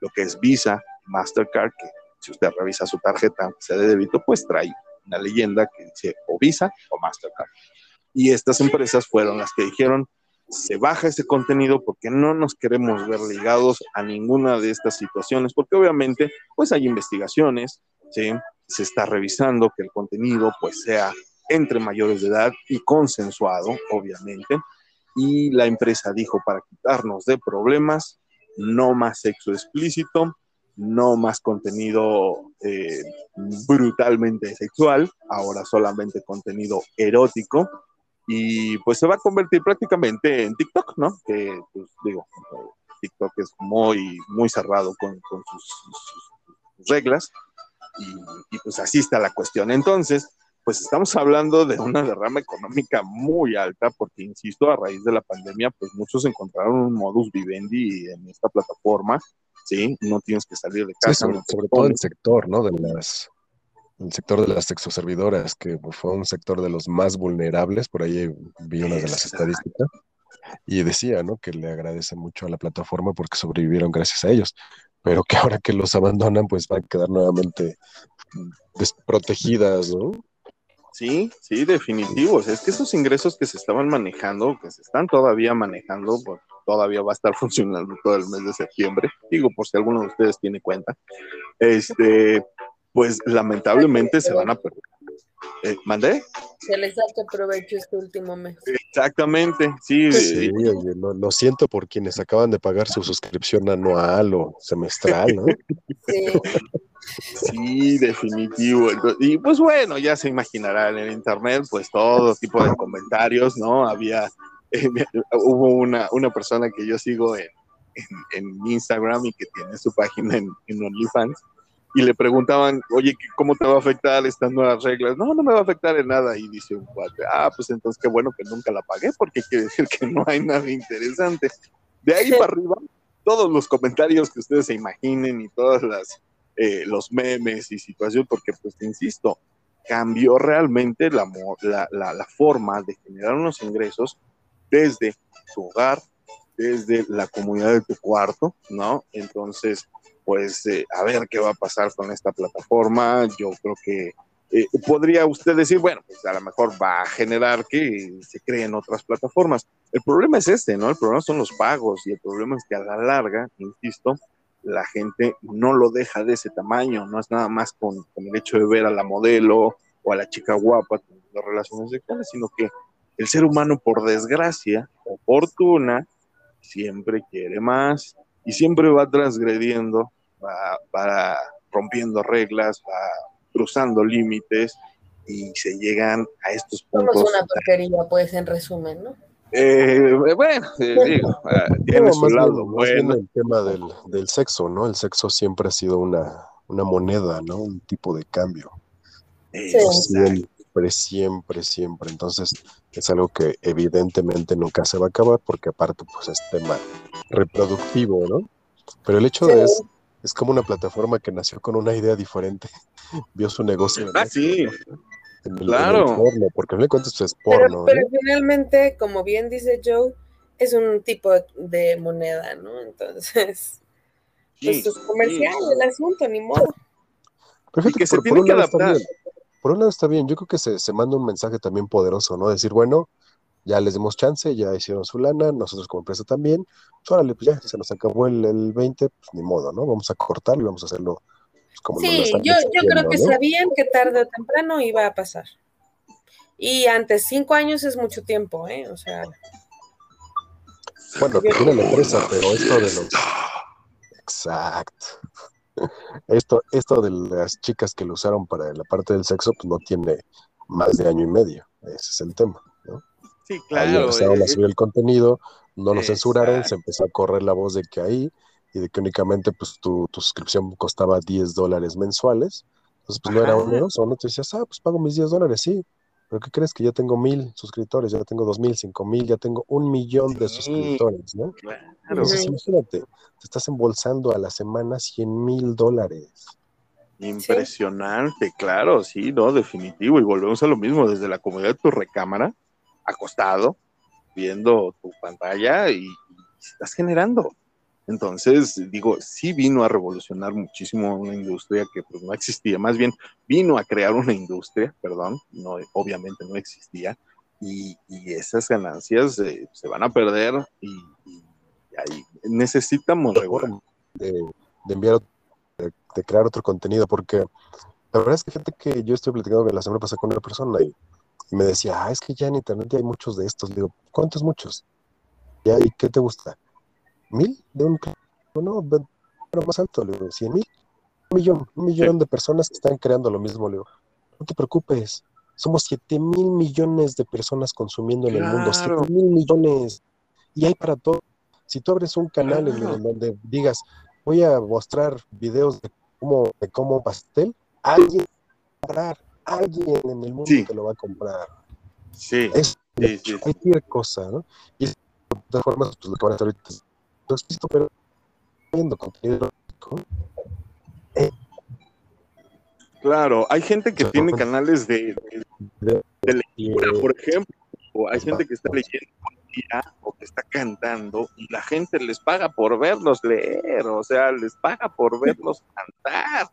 lo que es Visa, Mastercard, que si usted revisa su tarjeta, sea de débito, pues trae una leyenda que dice o Visa o Mastercard. Y estas empresas fueron las que dijeron, se baja ese contenido porque no nos queremos ver ligados a ninguna de estas situaciones, porque obviamente pues hay investigaciones, ¿sí? se está revisando que el contenido pues sea entre mayores de edad y consensuado, obviamente, y la empresa dijo para quitarnos de problemas, no más sexo explícito, no más contenido eh, brutalmente sexual, ahora solamente contenido erótico, y pues se va a convertir prácticamente en TikTok, ¿no? Que, pues digo, TikTok es muy, muy cerrado con, sus, reglas, y, y pues así está la cuestión. Entonces, pues estamos hablando de una derrama económica muy alta, porque insisto, a raíz de la pandemia, pues muchos encontraron un modus vivendi en esta plataforma ¿sí? No tienes que salir de casa. sobre, todo el sector, ¿no? De las, el sector de las sexoservidoras, que fue un sector de los más vulnerables, por ahí vi una de las estadísticas, y decía, ¿no? Que le agradece mucho a la plataforma porque sobrevivieron gracias a ellos, pero que ahora que los abandonan, pues van a quedar nuevamente desprotegidas, ¿no? Sí, sí, definitivos. Es que esos ingresos que se estaban manejando, que se están todavía manejando, pues todavía va a estar funcionando todo el mes de septiembre. Digo, por si alguno de ustedes tiene cuenta. Este, pues lamentablemente se van a perder. Eh, ¿Mandé? Se les saque provecho este último mes. Exactamente, sí. sí lo, siento por quienes acaban de pagar su suscripción anual o semestral, ¿no? sí. Sí, definitivo. Y pues bueno, ya se imaginarán en internet, pues todo tipo de comentarios, ¿no? Había, eh, hubo una, una persona que yo sigo en, en, Instagram y que tiene su página en, en OnlyFans y le preguntaban, oye, ¿cómo te va a afectar estas nuevas reglas? No, no me va a afectar en nada. Y dice un cuate, ah, pues entonces qué bueno que nunca la pagué porque quiere decir que no hay nada interesante. De ahí para arriba, todos los comentarios que ustedes se imaginen y todas las eh, los memes y situaciones, porque pues te insisto, cambió realmente la, la, la, forma de generar unos ingresos desde tu hogar, desde la comunidad de tu cuarto, ¿no? Entonces, pues a ver qué va a pasar con esta plataforma. Yo creo que eh, podría usted decir, bueno, pues a lo mejor va a generar que se creen otras plataformas. El problema es este, ¿no? El problema son los pagos y el problema es que a la larga, insisto, la gente no lo deja de ese tamaño, no es nada más con, el hecho de ver a la modelo o a la chica guapa teniendo relaciones sexuales, sino que el ser humano, por desgracia o fortuna, siempre quiere más y siempre va transgrediendo, va, va rompiendo reglas, va cruzando límites y se llegan a estos puntos. Somos una porquería, pues, en resumen, ¿no? Eh, bueno, eh, digo, ah, tiene su lado bueno. el tema del, del, sexo, ¿no? El sexo siempre ha sido una, una moneda, ¿no? Un tipo de cambio. siempre, siempre, siempre. Entonces, es algo que evidentemente nunca se va a acabar porque aparte, pues, es tema reproductivo, ¿no? Pero el hecho de es, es como una plataforma que nació con una idea diferente. Vio su negocio. Ah, sí claro. porque no le cuentas es porno. Pero, finalmente, como bien dice Joe, es un tipo de moneda, ¿no? Entonces, pues es comercial el asunto, ni modo. Perfecto, que se tiene que adaptar. Por un lado está bien, yo creo que se, se manda un mensaje también poderoso, ¿no? Decir, bueno, ya les dimos chance, ya hicieron su lana, nosotros como empresa también, pues órale, pues ya, se nos acabó el, el 20, pues ni modo, ¿no? Vamos a cortarlo y vamos a hacerlo sí, yo, yo creo que sabían que tarde o temprano iba a pasar. Y antes cinco años es mucho tiempo, ¿eh? O sea. Bueno, tiene la empresa, pero esto de los. Exacto. Esto, esto de las chicas que lo usaron para la parte del sexo, pues no tiene más de año y medio. Ese es el tema. Sí, claro. Ahí empezaron a eh, subir el contenido, no lo censuraron, se empezó a correr la voz de que ahí y de que únicamente pues tu, tu suscripción costaba 10 dólares mensuales. Entonces, pues no era oneroso, ¿no? Te decías, ah, pues pago mis 10 dólares, sí. ¿Pero qué crees? Que ya tengo mil suscriptores, ya tengo dos mil, cinco mil, ya tengo un millón de suscriptores, ¿no? Claro. Entonces, imagínate, te estás embolsando a la semana 100 mil dólares. Impresionante, claro, sí, no, definitivo. Y volvemos a lo mismo, desde la comodidad de tu recámara, acostado, viendo tu pantalla y, y estás generando. Entonces, digo, sí vino a revolucionar muchísimo una industria que pues no existía, más bien vino a crear una industria, perdón, no, obviamente no existía, y, esas ganancias eh, se van a perder y, ahí necesitamos de, de, enviar, de, crear otro contenido, porque la verdad es que gente que yo estoy platicando la semana pasada con una persona y, me decía, ah, es que ya en internet ya hay muchos de estos, digo, ¿cuántos muchos? ¿Ya? ¿Y qué te gusta? mil de un no, pero más alto, le digo, cien mil, un millón, un millón de personas que están creando lo mismo, le digo, no te preocupes, somos siete mil millones de personas consumiendo en el mundo, siete mil millones, y hay para todo. Si tú abres un canal en donde digas, voy a mostrar videos de cómo, de cómo pastel, alguien va a comprar, alguien en el mundo te lo va a comprar. Sí. Es cualquier cosa, ¿no? Y de todas formas, pues lo que van a hacer ahorita pero viendo contenido eh, Claro, hay gente que tiene canales de, lectura, por ejemplo, o hay gente que está leyendo o que está cantando y la gente les paga por verlos leer, o sea, les paga por verlos cantar.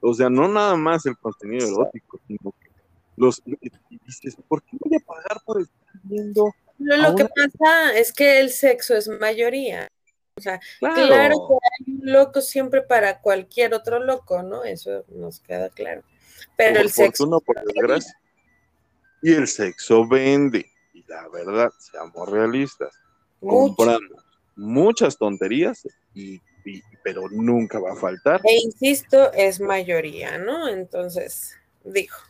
O sea, no nada más el contenido erótico, sino que los y dices, ¿por qué voy a pagar por estar viendo? Lo, que pasa es que el sexo es mayoría. O sea, claro. que hay un loco siempre para cualquier otro loco, ¿no? Eso nos queda claro. Pero el sexo. por desgracia. Y el sexo vende. Y la verdad, seamos realistas. Compramos muchas tonterías y, pero nunca va a faltar. E insisto, es mayoría, ¿no? Entonces, dijo.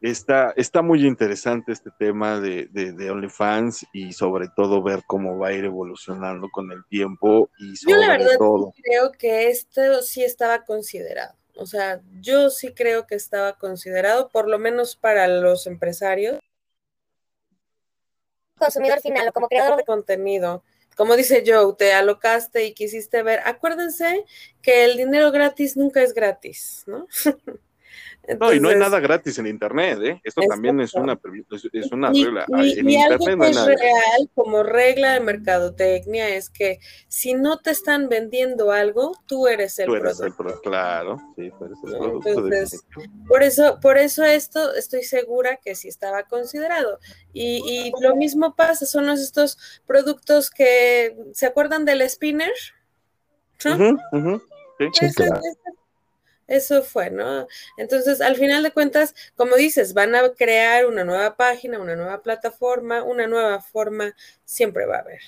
Está, está muy interesante este tema de, de, OnlyFans y sobre todo ver cómo va a ir evolucionando con el tiempo y sobre yo la verdad todo. creo que esto sí estaba considerado. O sea, yo sí creo que estaba considerado, por lo menos para los empresarios. Consumidor final o como creador de contenido. Como dice Joe, te alocaste y quisiste ver. Acuérdense que el dinero gratis nunca es gratis, ¿no? no, y no hay nada gratis en Internet, ¿eh? Esto también es una, es una regla. Y, algo que es real como regla de mercadotecnia es que si no te están vendiendo algo, tú eres el tú eres producto. El claro, sí, tú eres el producto. Entonces, por eso, por eso esto estoy segura que sí estaba considerado. Y, y lo mismo pasa, son los, estos productos que, ¿se acuerdan del spinner? ¿No? Sí, eso fue, ¿no? Entonces, al final de cuentas, como dices, van a crear una nueva página, una nueva plataforma, una nueva forma, siempre va a haber.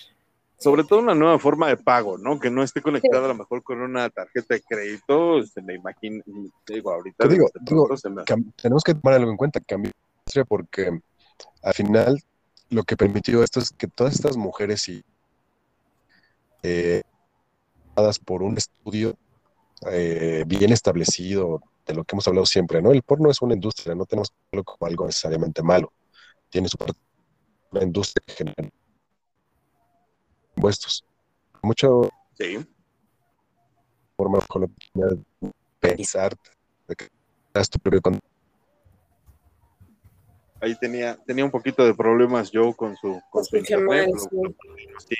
Sobre todo una nueva forma de pago, ¿no? Que no esté conectada a lo mejor con una tarjeta de crédito, se me imagino, digo, ahorita. Digo, tenemos que tomar algo en cuenta, cambiar porque al final lo que permitió esto es que todas estas mujeres y eh, por un estudio eh, bien establecido de lo que hemos hablado siempre, ¿no? El porno es una industria, no tenemos como algo necesariamente malo. Tiene su parte, una industria que genera impuestos. Mucho sí. forma de pensar de que tu propio Ahí tenía, tenía un poquito de problemas yo con su, con su internet. sí.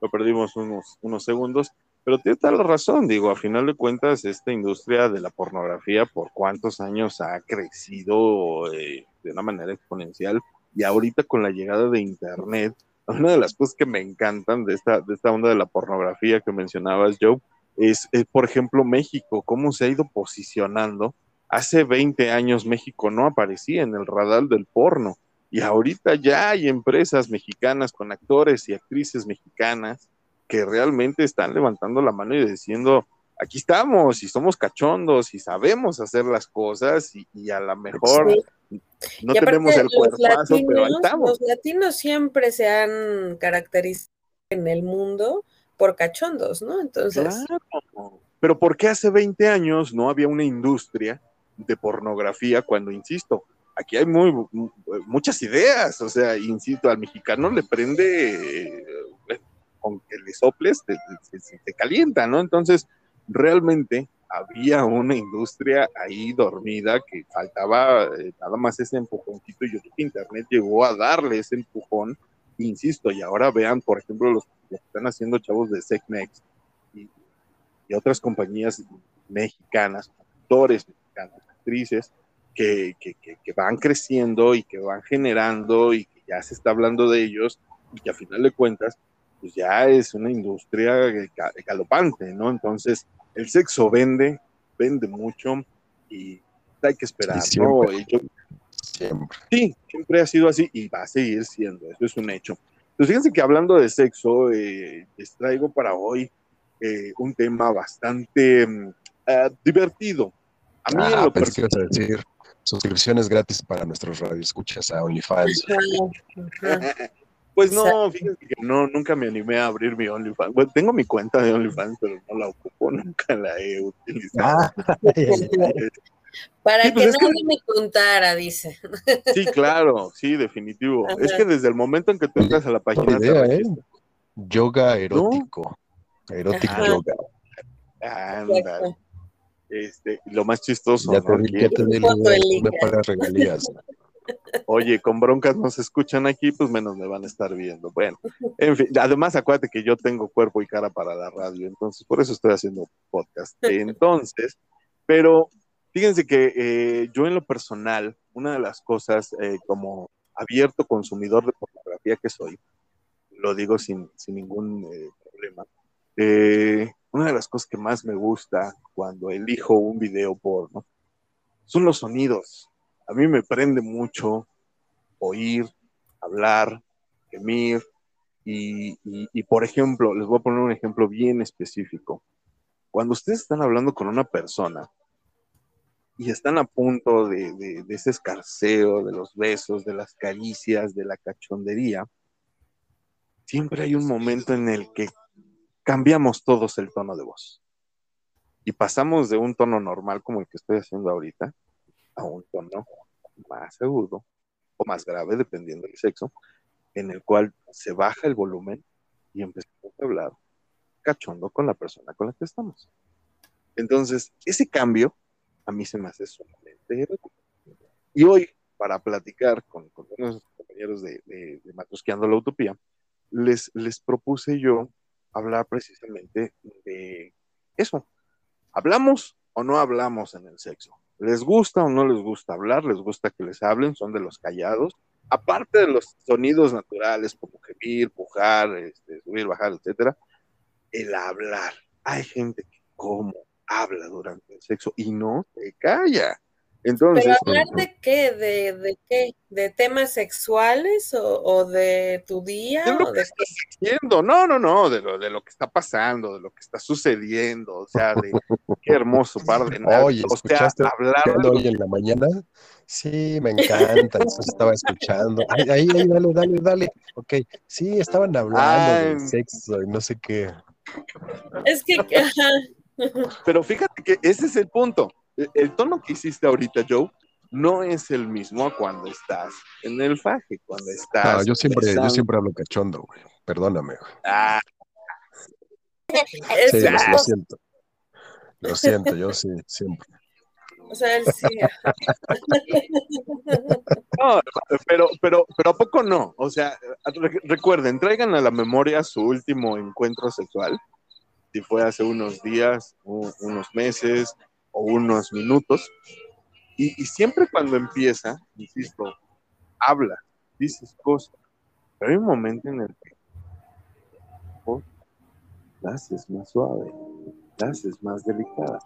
lo perdimos unos, unos segundos. Pero tiene toda la razón, digo, a final de cuentas, esta industria de la pornografía por cuántos años ha crecido eh, de una manera exponencial y ahorita con la llegada de Internet, una de las cosas que me encantan de esta, de esta onda de la pornografía que mencionabas, Joe, es, es, por ejemplo, México, cómo se ha ido posicionando. Hace 20 años México no aparecía en el radar del porno y ahorita ya hay empresas mexicanas con actores y actrices mexicanas que realmente están levantando la mano y diciendo, aquí estamos y somos cachondos y sabemos hacer las cosas y, a lo mejor no tenemos el cuerpazo, pero estamos. Los latinos siempre se han caracterizado en el mundo por cachondos, ¿no? Entonces. Pero ¿por qué hace 20 años no había una industria de pornografía cuando, insisto, aquí hay muy, muchas ideas, o sea, insisto, al mexicano le prende, eh, con que le soples, te, calienta, ¿no? Entonces, realmente había una industria ahí dormida que faltaba eh, nada más ese empujoncito y yo Internet llegó a darle ese empujón, insisto, y ahora vean, por ejemplo, los, que están haciendo chavos de SecNext y, y otras compañías mexicanas, actores mexicanos, actrices, que, que, que, van creciendo y que van generando y que ya se está hablando de ellos y que a final de cuentas, pues ya es una industria galopante, ¿no? Entonces, el sexo vende, vende mucho y hay que esperar, sí, ¿no? siempre. Sí, siempre ha sido así y va a seguir siendo, eso es un hecho. Entonces, fíjense que hablando de sexo, eh, les traigo para hoy eh, un tema bastante mm, ah, divertido. A mí ah, lo que decir suscripciones gratis para nuestros radioescuchas a OnlyFans. Pues no, fíjense que no, nunca me animé a abrir mi OnlyFans. Bueno, tengo mi cuenta de OnlyFans, pero no la ocupo, nunca la he utilizado. Ah, Para que pues nadie me contara, dice. Sí, claro, sí, definitivo. Es que desde el momento en que tú entras a la página. ¿eh? Yoga erótico. Erótico yoga. Ándale. Este, lo más chistoso. Ya te, me pagas regalías. Oye, con broncas no se escuchan aquí, pues menos me van a estar viendo. Bueno, en fin, además acuérdate que yo tengo cuerpo y cara para la radio, entonces por eso estoy haciendo podcast. Entonces, pero fíjense que eh, yo en lo personal, una de las cosas eh, como abierto consumidor de pornografía que soy, lo digo sin, ningún eh, problema, una de las cosas que más me gusta cuando elijo un video porno son los sonidos a mí me prende mucho oír, hablar, gemir. Y, por ejemplo, les voy a poner un ejemplo bien específico. Cuando ustedes están hablando con una persona y están a punto de, de, ese escarceo, de los besos, de las caricias, de la cachondería, siempre hay un momento en el que cambiamos todos el tono de voz. Y pasamos de un tono normal como el que estoy haciendo ahorita a un tono más agudo o más grave, dependiendo del sexo, en el cual se baja el volumen y empezamos a hablar cachondo con la persona con la que estamos. Entonces, ese cambio a mí se me hace sumamente erótico. Y hoy, para platicar con, con unos compañeros de, de, Matrusqueando la Utopía, les, les propuse yo hablar precisamente de eso. ¿Hablamos o no hablamos en el sexo? Les gusta o no les gusta hablar, les gusta que les hablen, son de los callados. Aparte de los sonidos naturales como gemir, pujar, este, subir, bajar, etcétera, el hablar. Hay gente que como habla durante el sexo y no se calla. Entonces, ¿Pero hablar de qué? ¿De, de qué? ¿De temas sexuales o, de tu día? De lo que estás haciendo. No, no, no, de lo, de lo que está pasando, de lo que está sucediendo, o sea, de qué hermoso par de nada. Oye, o sea, hablar hoy en la mañana? Sí, me encanta, eso estaba escuchando. Ahí, ahí, dale, dale, dale. Ok, sí, estaban hablando de sexo y no sé qué. Es que, Pero fíjate que ese es el punto el tono que hiciste ahorita, Joe, no es el mismo cuando estás en el faje, cuando estás. No, yo siempre, yo siempre hablo cachondo, güey. Perdóname, güey. Ah. Sí, lo, siento. Lo siento, yo sí, siempre. O sea, él sí. no, pero, pero, pero ¿a poco no? O sea, recuerden, traigan a la memoria su último encuentro sexual, si fue hace unos días, unos meses, o unos minutos. Y, siempre cuando empieza, insisto, habla, dices cosas, pero hay un momento en el que oh, la haces más suave, la haces más delicada.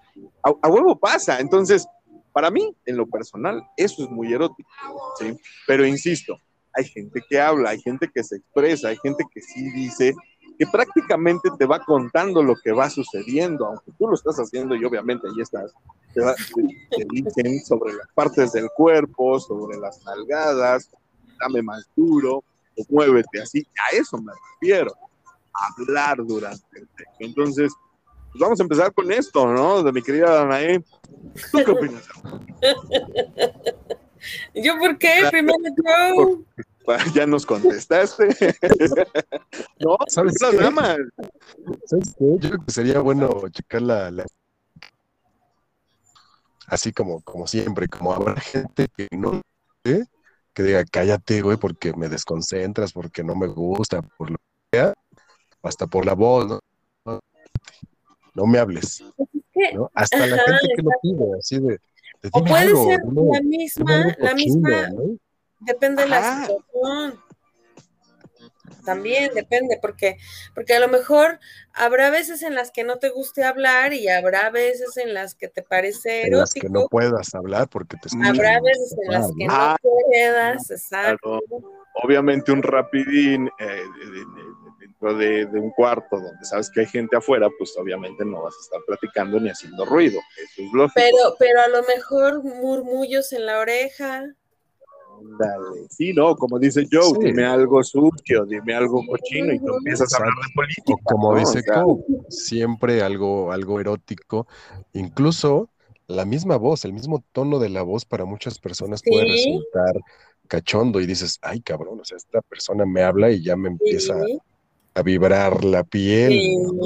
A, huevo pasa, entonces, para mí, en lo personal, eso es muy erótico, ¿sí? Pero insisto, hay gente que habla, hay gente que se expresa, hay gente que sí dice que prácticamente te va contando lo que va sucediendo, aunque tú lo estás haciendo y obviamente ahí estás, te, te dicen sobre las partes del cuerpo, sobre las nalgadas, dame más duro, o muévete así, a eso me refiero, hablar durante el texto. Entonces, pues vamos a empezar con esto, ¿no? De mi querida Danae. ¿Tú qué opinas? ¿Yo por qué? Primero tú. Ya nos contestaste. no, ¿sabes las damas. ¿Sabes qué? Yo creo que sería bueno checar la, la- Así como, como siempre, como habrá gente que no ¿eh? que diga, cállate, güey, porque me desconcentras, porque no me gusta, por lo que sea, hasta por la voz, ¿no? No, me hables, ¿Qué? ¿no? Hasta la Ajá, gente que lo pide, así de, de O puede algo, ser la misma, la misma, ¿no? Depende de la Ajá. situación. También depende, porque, porque a lo mejor habrá veces en las que no te guste hablar y habrá veces en las que te parece En las que no erótico, puedas hablar porque te habrá veces en las que ¿no? Ah, no puedas, exacto. Obviamente un rapidín eh, de- de- de- dentro de, de un cuarto donde sabes que hay gente afuera, pues obviamente no vas a estar platicando ni haciendo ruido. Eso es lógico. Pero, pero a lo mejor murmullos en la oreja. Dale. Sí, no, como dice Joe, Sí. dime algo sucio, dime algo cochino y tú empiezas a hablar de política. O como ¿no? dice O sea, siempre algo, algo erótico, incluso la misma voz, el mismo tono de la voz para muchas personas puede resultar cachondo y dices, ay cabrón, o sea, esta persona me habla y ya me empieza Sí, a vibrar la piel. ¿no?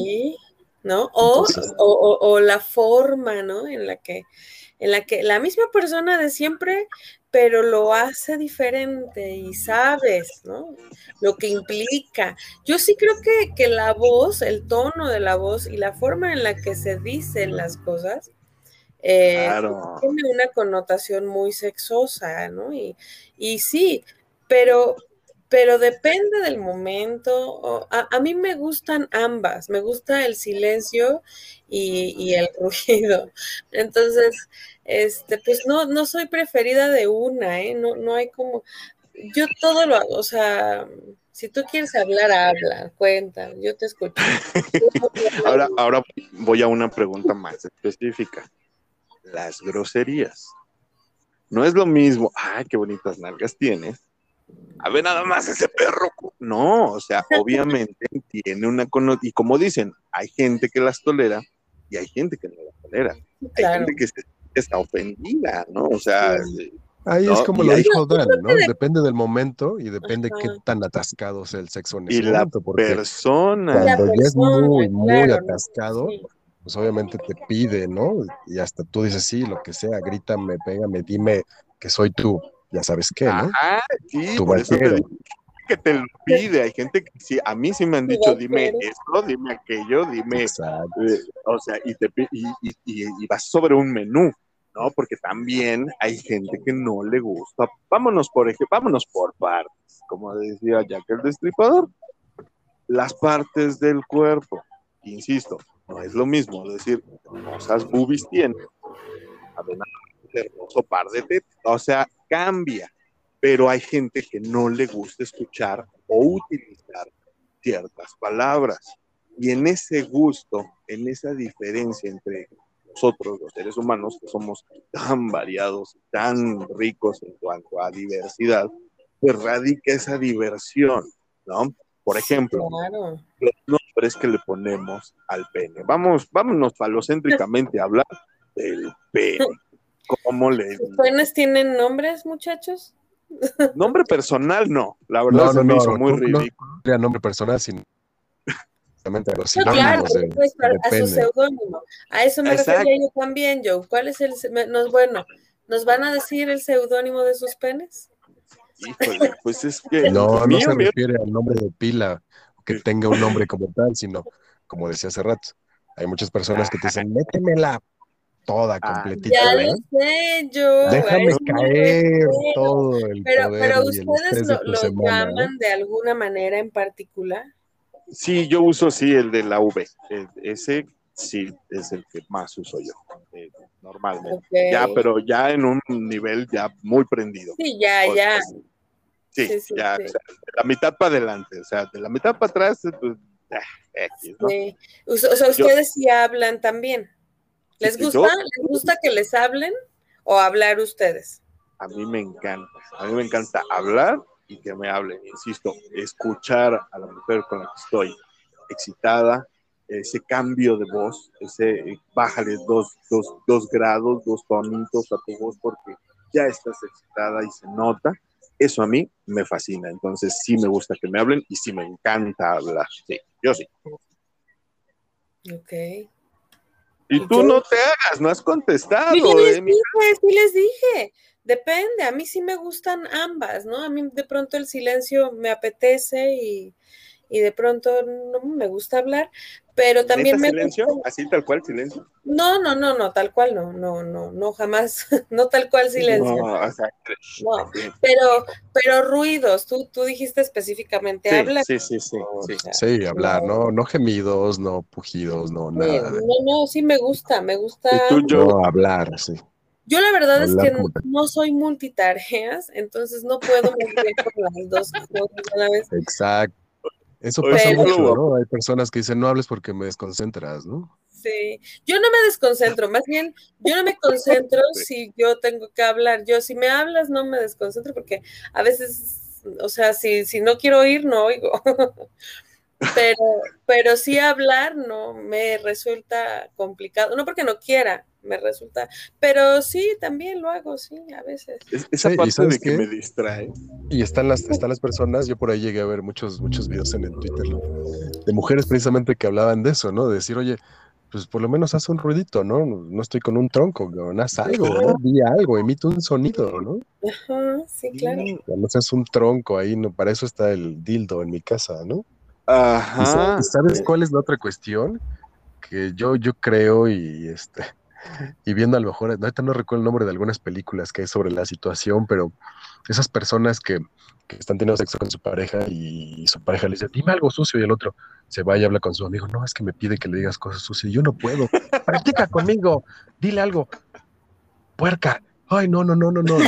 ¿No? O, Entonces- o, o- o la forma, ¿no? En la que, en la que la misma persona de siempre, pero lo hace diferente y sabes, ¿no? Lo que implica. Yo sí creo que, que la voz, el tono de la voz y la forma en la que se dicen las cosas, eh, Claro. tiene una connotación muy sexosa, ¿no? Y, y sí, pero, pero depende del momento. A, a mí me gustan ambas, me gusta el silencio y, y el ruido. Entonces, este, pues no, no soy preferida de una, ¿eh? No, no hay como, yo todo lo hago, o sea, si tú quieres hablar, habla, cuenta, yo te escucho. Ahora, ahora voy a una pregunta más específica. Las groserías. No es lo mismo, ay, qué bonitas nalgas tienes. A ver, nada más ese perro. No, o sea, obviamente tiene una connotación. Y como dicen, hay gente que las tolera y hay gente que no las tolera. Hay gente que se- está ofendida, ¿no? O sea, Ahí No, es como y lo dijo Dan, ¿no? Depende del momento y depende Ajá. qué tan atascado sea el sexo en ese momento, persona. La cuando ya es muy, muy atascado, Sí. pues obviamente te pide, ¿no? Y hasta tú dices, sí, lo que sea, grítame, pégame, dime que soy tú, ya sabes qué, ¿no? Ajá, sí, Tu por eso te vaquero. digo que te lo pide. Hay gente que sí, a mí sí me han dicho, dime esto, dime aquello, dime, eh, o sea, y, te, y, y- y- y vas sobre un menú, ¿no? Porque también hay gente que no le gusta. Vámonos por ejemplo, vámonos por partes, como decía Jack el Destripador. Las partes del cuerpo, insisto, no es lo mismo decir, hermosas boobies tiene, a ver, hermoso par de tetas, o sea, cambia, pero hay gente que no le gusta escuchar o utilizar ciertas palabras. Y en ese gusto, en esa diferencia entre nosotros, los seres humanos, que somos tan variados, tan ricos en cuanto a diversidad, pues radica esa diversión, ¿no? Por ejemplo, Claro. los nombres que le ponemos al pene. Vamos, vámonos falocéntricamente a hablar del pene. ¿Cómo le ¿Sus penes tienen nombres, muchachos? Nombre personal no, la verdad No, se no, me no, hizo muy no- ridículo. No nombre personal, sino a los No, claro, de, pues, a, de a su seudónimo. A eso me Exacto. refería yo también, Joe. ¿Cuál es el, se- nos, bueno, ¿nos van a decir el seudónimo de sus penes? Híjole, pues es que No, no mío, se mío, refiere al nombre de pila, que tenga un nombre como tal, sino, como decía hace rato, hay muchas personas que te dicen, métemela toda, Ah, completita, Ya lo sé, Joe. a Déjame caer todo el Pero, poder pero ustedes lo, lo semana, ¿no? llaman de alguna manera en particular. sí, yo uso sí el de la V. Eh, Ese sí es el que más uso yo, eh, normalmente. Ya, pero ya en un nivel ya muy prendido. Sí, ya, ya. Sí, Sí, sí, ya, sí. o sea, de la mitad para adelante, o sea, de la mitad para atrás, pues, sí. O sea, ustedes sí hablan también. ¿Les gusta? ¿Les gusta que les hablen o hablar ustedes? A mí me encanta. A mí me encanta hablar y que me hablen. Insisto, escuchar a la mujer con la que estoy excitada, ese cambio de voz, ese bájale dos, dos, dos grados, dos tonitos a tu voz porque ya estás excitada y se nota. Eso a mí me fascina. Entonces sí me gusta que me hablen y sí me encanta hablar. Sí, yo sí. Ok. Y tú no te hagas, no has contestado. Sí les, dije, sí les dije, depende, a mí sí me gustan ambas, ¿no? A mí de pronto el silencio me apetece y, y de pronto no me gusta hablar, pero también me silencio? ¿Así tal cual silencio? No, no, no, no, tal cual no, no, no, no, jamás, no tal cual silencio. No, o sea, no pero, pero ruidos, tú, tú dijiste específicamente sí, hablar. Sí, sí, sí, sí. sí hablar, no, no gemidos, no pujidos, no, nada. No, no, sí me gusta, me gusta. No, hablar, sí. Yo la verdad es que no, soy multitareas, entonces no puedo mover por las dos cosas a la vez. Exacto. Eso pasa mucho, ¿no? Hay personas que dicen, no hables porque me desconcentras, ¿no? Sí, yo no me desconcentro, más bien, yo no me concentro si yo tengo que hablar. Yo, si me hablas, no me desconcentro porque a veces, o sea, si, si no quiero oír, no oigo. pero, pero sí hablar no me resulta complicado, no porque no quiera, me resulta. Pero sí, también lo hago, sí, a veces. esa parte de que me distrae. Y están las, están las personas, yo por ahí llegué a ver muchos, muchos videos en el Twitter de mujeres precisamente que hablaban de eso, ¿no? De decir, oye, pues por lo menos haz un ruidito, ¿no? No estoy con un tronco, ¿no? haz algo, ¿no? Di algo, emite un sonido, ¿no? Ajá, sí, claro. No seas un tronco ahí, ¿no? Para eso está el dildo en mi casa, ¿no? Ajá. sabes cuál es la otra cuestión? Que yo, yo creo y este y viendo a lo mejor, ahorita no recuerdo el nombre de algunas películas que hay sobre la situación, pero esas personas que, están teniendo sexo con su pareja y su pareja le dice, dime algo sucio, y el otro se va y habla con su amigo, no, es que me pide que le digas cosas sucias, yo no puedo, practica conmigo, dile algo, puerca, ay, no, no, no, no, no.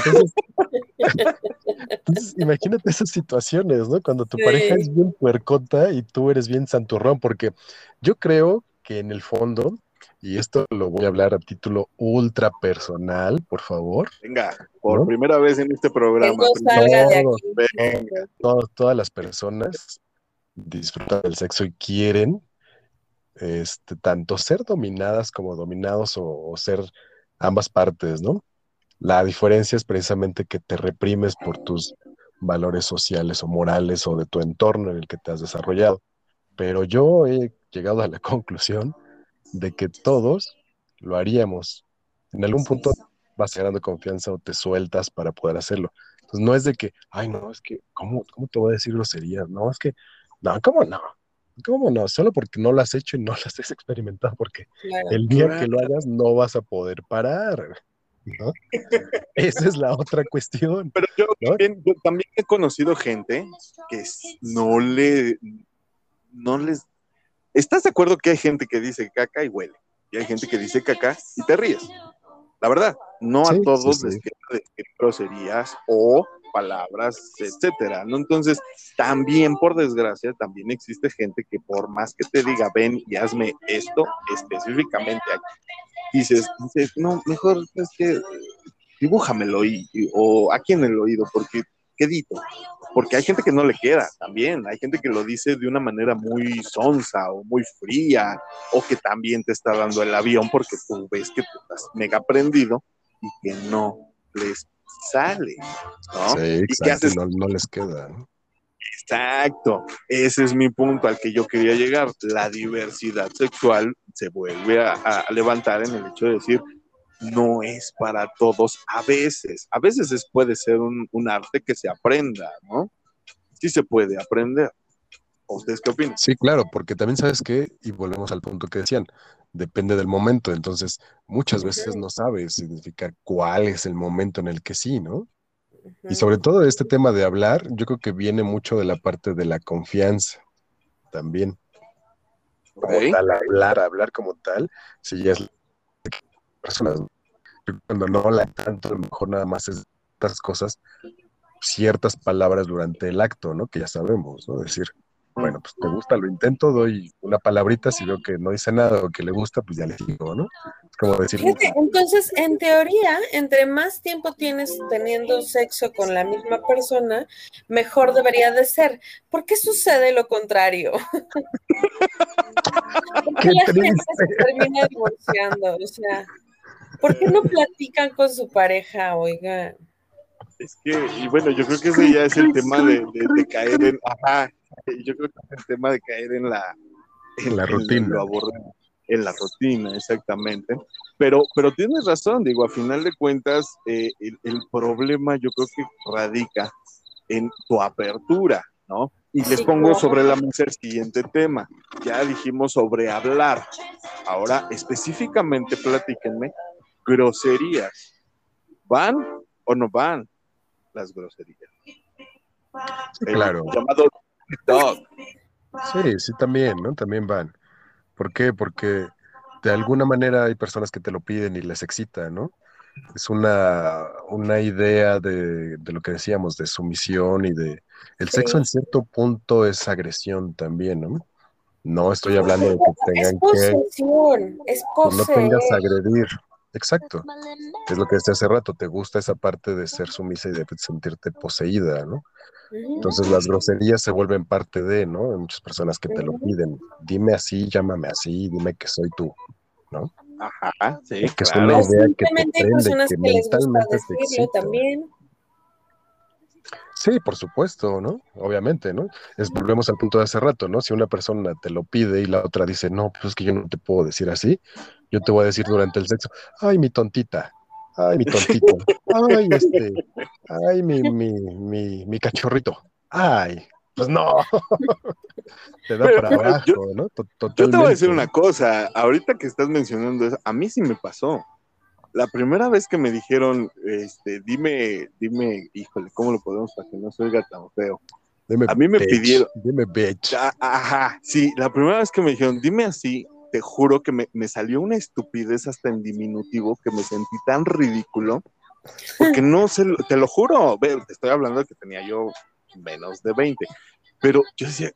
Entonces, imagínate esas situaciones, ¿no? Cuando tu pareja es bien puercota y tú eres bien santurrón, porque yo creo que en el fondo y esto lo voy a hablar a título ultra personal, por favor. Venga, por primera vez en este programa. todas las personas disfrutan del sexo y quieren este, tanto ser dominadas como dominados o, ser ambas partes, ¿no? La diferencia es precisamente que te reprimes por tus valores sociales o morales o de tu entorno en el que te has desarrollado. Pero yo he llegado a la conclusión de que todos lo haríamos. En algún punto vas ganando confianza o te sueltas para poder hacerlo. Entonces no es de que, ay, no, es que, ¿cómo, cómo te voy a decir groserías? No, es que, no, ¿cómo no? ¿Cómo no? Solo porque no lo has hecho y no lo has experimentado, porque el día que lo hagas no vas a poder parar. ¿no? Esa es la otra cuestión. Pero yo, también, yo, también, he conocido gente que no le, no les ¿Estás de acuerdo que hay gente que dice caca y huele? Y hay gente que dice caca y te ríes. La verdad, no a todos les queda decir groserías o palabras, etcétera, ¿no? Entonces, también, por desgracia, también existe gente que por más que te diga, ven y hazme esto específicamente, dices, dices no, mejor es que dibújamelo y, o aquí en el oído, porque quedito, porque hay gente que no le queda también, hay gente que lo dice de una manera muy sonsa o muy fría, o que también te está dando el avión porque tú ves que tú estás mega prendido y que no les sale, ¿no? Sí, exacto, no, les queda. Exacto, ese es mi punto al que yo quería llegar. La diversidad sexual se vuelve a levantar en el hecho de decir, no es para todos a veces. A veces puede ser un, arte que se aprenda, ¿no? Sí se puede aprender. ¿Ustedes qué opinan? Sí, claro, porque también sabes que, y volvemos al punto que decían, depende del momento. Entonces, muchas veces no sabes significar cuál es el momento en el que sí, ¿no? Y sobre todo este tema de hablar, yo creo que viene mucho de la parte de la confianza también. Como tal, hablar, hablar como tal, si ya es personas. Cuando no la tanto, a lo mejor nada más es estas cosas, ciertas palabras durante el acto, ¿no? Que ya sabemos, ¿no? Decir, bueno, pues te gusta, lo intento, doy una palabrita, si veo que no dice nada o que le gusta, pues ya le digo, ¿no? Es como decir... entonces, en teoría, entre más tiempo tienes teniendo sexo con la misma persona, mejor debería de ser. ¿Por qué sucede lo contrario? ¿Por qué, la gente se termina divorciando? O sea, ¿por qué no platican con su pareja, oiga? Es que, y bueno, yo creo que ese ya es el tema de, caer en, ajá, yo creo que es el tema de caer en la, en la rutina. En, la rutina, exactamente. Pero, pero tienes razón, digo, a final de cuentas, eh, el, problema yo creo que radica en tu apertura, ¿no? Y les pongo sobre la mesa el siguiente tema. Ya dijimos sobre hablar. Ahora, específicamente, platíquenme, groserías. ¿Van o no van? las groserías. claro. Llamado dog. Sí, sí, también, ¿no? También van. ¿Por qué? Porque de alguna manera hay personas que te lo piden y les excita, ¿no? Es una, una idea de, lo que decíamos, de sumisión y de... El sexo en cierto punto es agresión también, ¿no? No estoy hablando de que tengan es posesión, que... Es no tengas a agredir, Exacto. Es lo que decía hace rato, te gusta esa parte de ser sumisa y de sentirte poseída, ¿no? Entonces las groserías se vuelven parte de, ¿no? Hay muchas personas que te lo piden. Dime así, llámame así, dime que soy tú, ¿no? Ajá, sí. Que es una idea que te prende, que, mentalmente te también. Sí, por supuesto, ¿no? Obviamente, ¿no? Es, volvemos al punto de hace rato, ¿no? Si una persona te lo pide y la otra dice, no, pues es que yo no te puedo decir así, yo te voy a decir durante el sexo, ay, mi tontita, ay, mi tontito, ay, este, ay, mi, mi, mi, mi cachorrito, ay, pues no, te da para abajo, ¿no? Yo te voy a decir una cosa, ahorita que estás mencionando eso, a mí sí me pasó la primera vez que me dijeron, este, dime, dime, híjole, ¿cómo lo podemos para que no se oiga tan feo? a mí me pidieron. Dime bitch. Ah, ajá, sí, la primera vez que me dijeron, dime así, te juro que me, me salió una estupidez hasta en diminutivo que me sentí tan ridículo, porque no sé, te lo juro, ve, te estoy hablando de que tenía yo menos de 20, pero yo decía,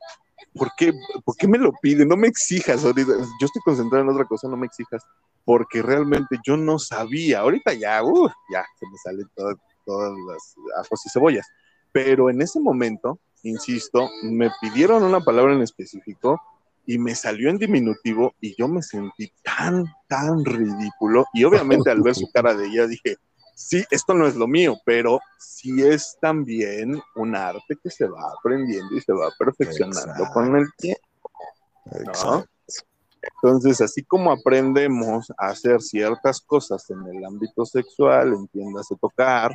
¿por qué, ¿por qué me lo piden? No me exijas ahorita, yo estoy concentrado en otra cosa, no me exijas porque realmente yo no sabía. Ahorita ya, uh, ya se me salen todas, todas las ajos y cebollas. Pero en ese momento, insisto, me pidieron una palabra en específico y me salió en diminutivo y yo me sentí tan, tan ridículo. Y obviamente al ver su cara de ella dije, sí, esto no es lo mío, pero sí es también un arte que se va aprendiendo y se va perfeccionando con el tiempo. ¿no? Entonces, así como aprendemos a hacer ciertas cosas en el ámbito sexual, entiéndase tocar,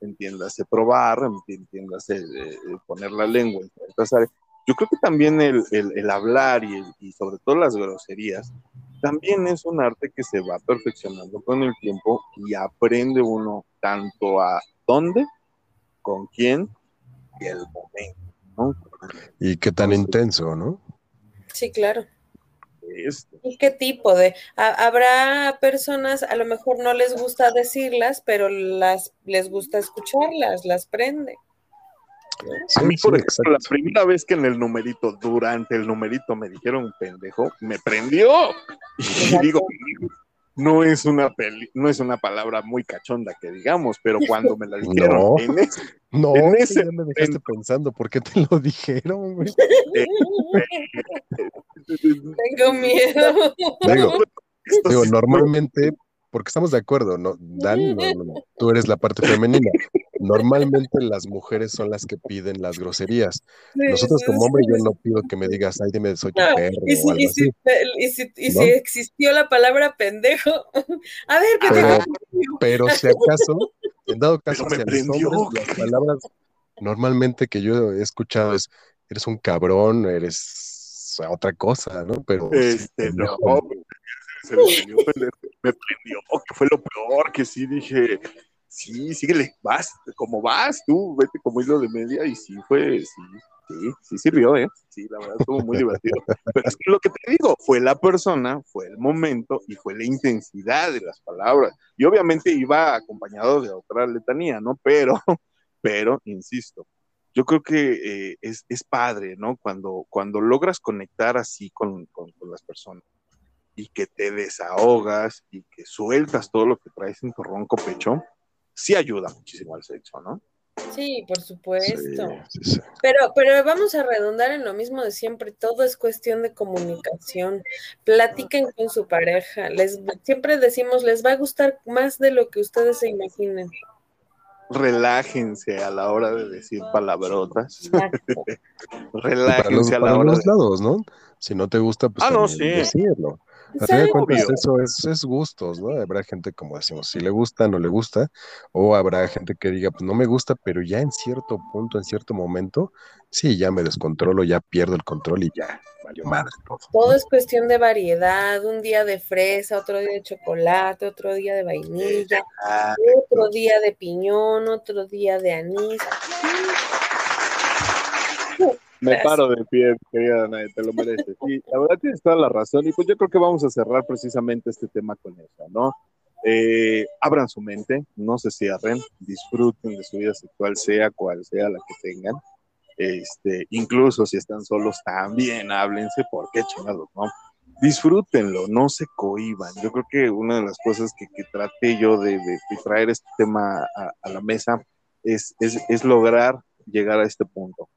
entiéndase probar, entiéndase eh, poner la lengua en ciertas áreas, yo creo que también el, hablar y, y, sobre todo las groserías, también es un arte que se va perfeccionando con el tiempo y aprende uno tanto a dónde, con quién y el momento, ¿no? Y qué tan intenso, ¿no? Sí, claro. ¿Y qué tipo de? habrá personas, a lo mejor no les gusta decirlas, pero las les gusta escucharlas, las prende. a mí, por ejemplo, la primera vez que en el numerito, durante el numerito me dijeron pendejo, me prendió. Y digo, no es una peli, no es una palabra muy cachonda que digamos, pero cuando me la dijeron no, en ese, no, en ese ya me dejaste pensando, ¿por qué te lo dijeron? Eh, Tengo miedo. Digo, digo, normalmente, porque estamos de acuerdo, ¿no? Dan, tú eres la parte femenina. Normalmente las mujeres son las que piden las groserías. Nosotros como hombre yo no pido que me digas, ay, dime, soy tu perro. Y si, y si, y si, y si existió la palabra pendejo, a ver, pero, pero si acaso, en dado caso, si los hombres, las palabras normalmente que yo he escuchado es, eres un cabrón, eres otra cosa, ¿no? Pero este, no, se me prendió, que fue lo peor, que sí dije, sí, síguele, vas, como vas, tú, vete como hilo de media, y sí fue, sí, sí, sí sirvió, ¿eh? Sí, la verdad estuvo muy divertido. Pero es que lo que te digo, fue la persona, fue el momento y fue la intensidad de las palabras. Y obviamente iba acompañado de otra letanía, ¿no? Pero, pero, insisto, yo creo que eh, es, es, padre, ¿no? Cuando, cuando logras conectar así con, con, las personas y que te desahogas y que sueltas todo lo que traes en tu ronco pecho, sí ayuda muchísimo al sexo, ¿no? Sí, por supuesto. Pero, pero vamos a redundar en lo mismo de siempre. Todo es cuestión de comunicación. Platiquen con su pareja. Les siempre decimos, les va a gustar más de lo que ustedes se imaginen relájense a la hora de decir palabrotas. relájense a la hora los lados, ¿no? Si no te gusta, pues ah, no, sí. decirlo. A fin de cuentas, eso es, es, gustos, ¿no? Habrá gente, como decimos, si le gusta, no le gusta, o habrá gente que diga, pues no me gusta, pero ya en cierto punto, en cierto momento, sí, ya me descontrolo, ya pierdo el control y ya, valió madre todo. Todo es cuestión de variedad, un día de fresa, otro día de chocolate, otro día de vainilla, otro día de piñón, otro día de anís. Me paro de pie, querida Danae, te lo mereces. Y la verdad tienes toda la razón. Y pues yo creo que vamos a cerrar precisamente este tema con eso, ¿no? Eh, abran su mente, no se cierren, disfruten de su vida sexual, sea cual sea la que tengan. Este, incluso si están solos, también háblense, porque chingados, ¿no? Disfrútenlo, no se cohiban. Yo creo que una de las cosas que, que traté yo de, traer este tema a, la mesa es, es, es lograr llegar a este punto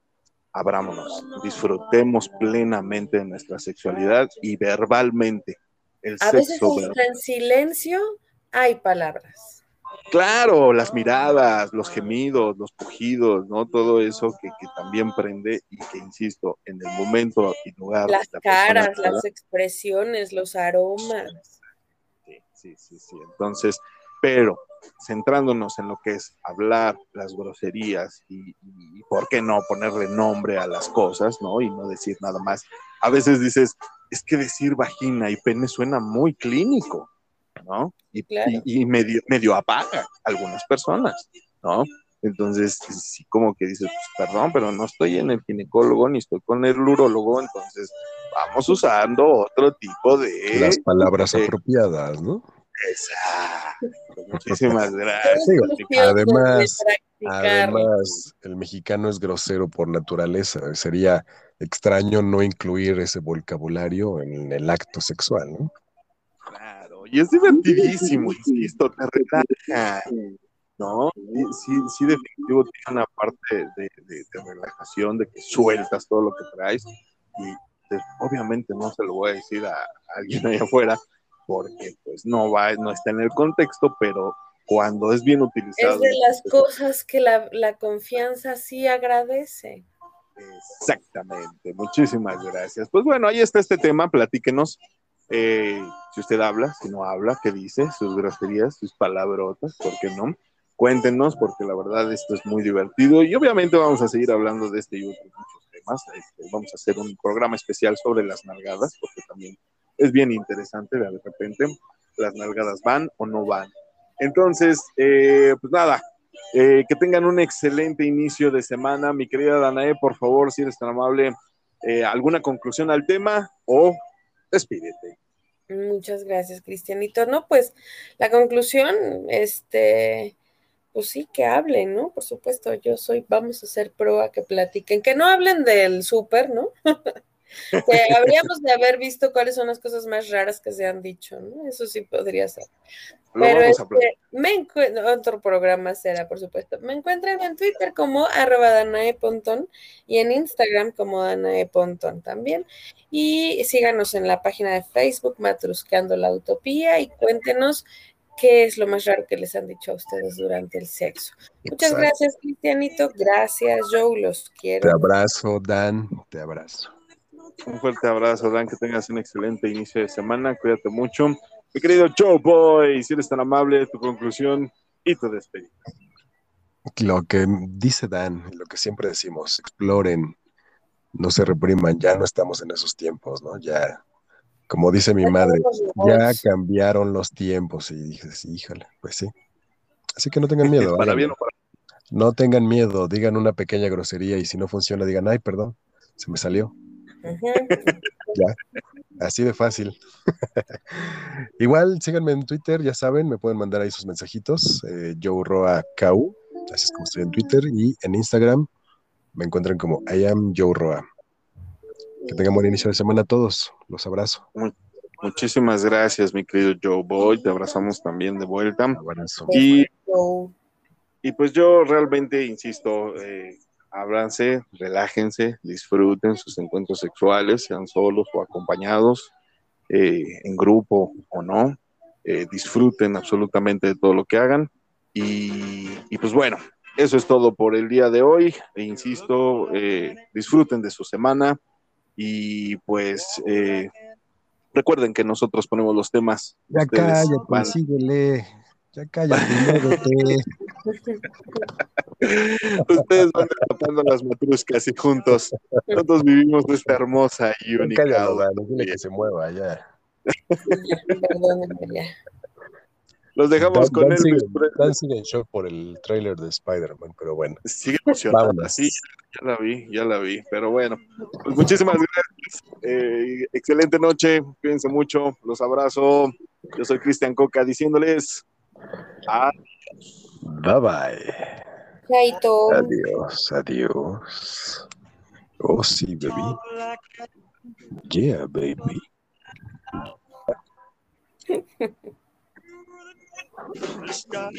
abrámonos, disfrutemos plenamente de nuestra sexualidad y verbalmente. El a veces en silencio hay palabras. Claro, las miradas, los gemidos, los pujidos, ¿no? Todo eso que, también prende y que, insisto, en el momento y lugar. Las caras, las expresiones, los aromas. Sí, sí, sí, sí. Entonces, pero centrándonos en lo que es hablar las groserías y, por qué no ponerle nombre a las cosas, ¿no? Y no decir nada más. A veces dices, es que decir vagina y pene suena muy clínico, ¿no? Y, medio, medio apaga a algunas personas, ¿no? Entonces, sí, como que dices, pues, perdón, pero no estoy en el ginecólogo ni estoy con el urólogo, entonces vamos usando otro tipo de... Las palabras apropiadas, ¿no? Exacto. Muchísimas gracias. además, además, el mexicano es grosero por naturaleza. Sería extraño no incluir ese vocabulario en el acto sexual, ¿no? Claro, y es divertidísimo, insisto, te relaja, ¿no? Sí, sí, definitivo tiene una parte de, relajación, de que sueltas todo lo que traes, y pues, obviamente no se lo voy a decir a alguien allá afuera, porque pues no va, no está en el contexto, pero cuando es bien utilizado. Es de las cosas que la, confianza sí agradece. Exactamente, muchísimas gracias. Pues bueno, ahí está este tema, platíquenos. Eh, si usted habla, si no habla, qué dice, sus groserías, sus palabrotas, ¿por qué no? Cuéntenos, porque la verdad esto es muy divertido y obviamente vamos a seguir hablando de este y otros muchos temas. Este, vamos a hacer un programa especial sobre las nalgadas, porque también es bien interesante, de repente las nalgadas van o no van. Entonces, eh, pues nada, eh, que tengan un excelente inicio de semana. Mi querida Danae, por favor, si eres tan amable, eh, ¿alguna conclusión al tema o despídete? Muchas gracias, Cristianito. No, pues la conclusión, este, pues sí, que hablen, ¿no? Por supuesto, yo soy, vamos a hacer proa que platiquen, que no hablen del súper, ¿no? que habríamos de haber visto cuáles son las cosas más raras que se han dicho, ¿no? Eso sí podría ser. Pero este, me encuentro, otro programa será, por supuesto. Me encuentran en Twitter como arroba Danae y en Instagram como Danae también. Y síganos en la página de Facebook, Matruscando la Utopía, y cuéntenos qué es lo más raro que les han dicho a ustedes durante el sexo. Muchas gracias, Cristianito. Gracias, Joe. Los quiero. Te abrazo, Dan. Te abrazo. Un fuerte abrazo, Dan, que tengas un excelente inicio de semana. Cuídate mucho. Mi querido Joe Boy, si eres tan amable, tu conclusión y tu despedida. Lo que dice Dan, lo que siempre decimos, exploren, no se repriman, ya no estamos en esos tiempos, ¿no? Ya, como dice mi madre, ya cambiaron los tiempos y dices, híjole, pues sí. Así que no tengan miedo. para bien o para... No tengan miedo, digan una pequeña grosería y si no funciona, digan, ay, perdón, se me salió ya, así de fácil. Igual síganme en Twitter, ya saben, me pueden mandar ahí sus mensajitos. Eh, Joe Roa así es como estoy en Twitter y en Instagram, Me encuentran como I am Joe Roa. Que tengan buen inicio de semana a todos. Los abrazo. Muchísimas gracias, mi querido Joe Boy. Te abrazamos también de vuelta. abrazo. Y, y pues yo realmente insisto, eh, ábranse, relájense, disfruten sus encuentros sexuales, sean solos o acompañados, eh, en grupo o no. Eh, disfruten absolutamente de todo lo que hagan. Y, y, pues bueno, eso es todo por el día de hoy. E insisto, eh, disfruten de su semana y pues eh, recuerden que nosotros ponemos los temas. Ya cállate, síguele. Ya cállate, Ustedes van tapando las matruscas y juntos. Nosotros vivimos esta hermosa y única. Cállate, que se mueva ya. Los dejamos con él. Dan sigue en shock por el tráiler de Spider-Man, pero bueno. Sigue emocionada. Sí, ya la vi, ya la vi. Pero bueno, pues muchísimas gracias. Eh, excelente noche. Cuídense mucho. Los abrazo. Yo soy Cristian Coca diciéndoles adiós. Bye bye. Chaito. Adiós, adiós. Oh, sí, baby. Yeah, baby. the sky.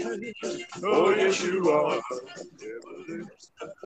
Oh, yes, you are.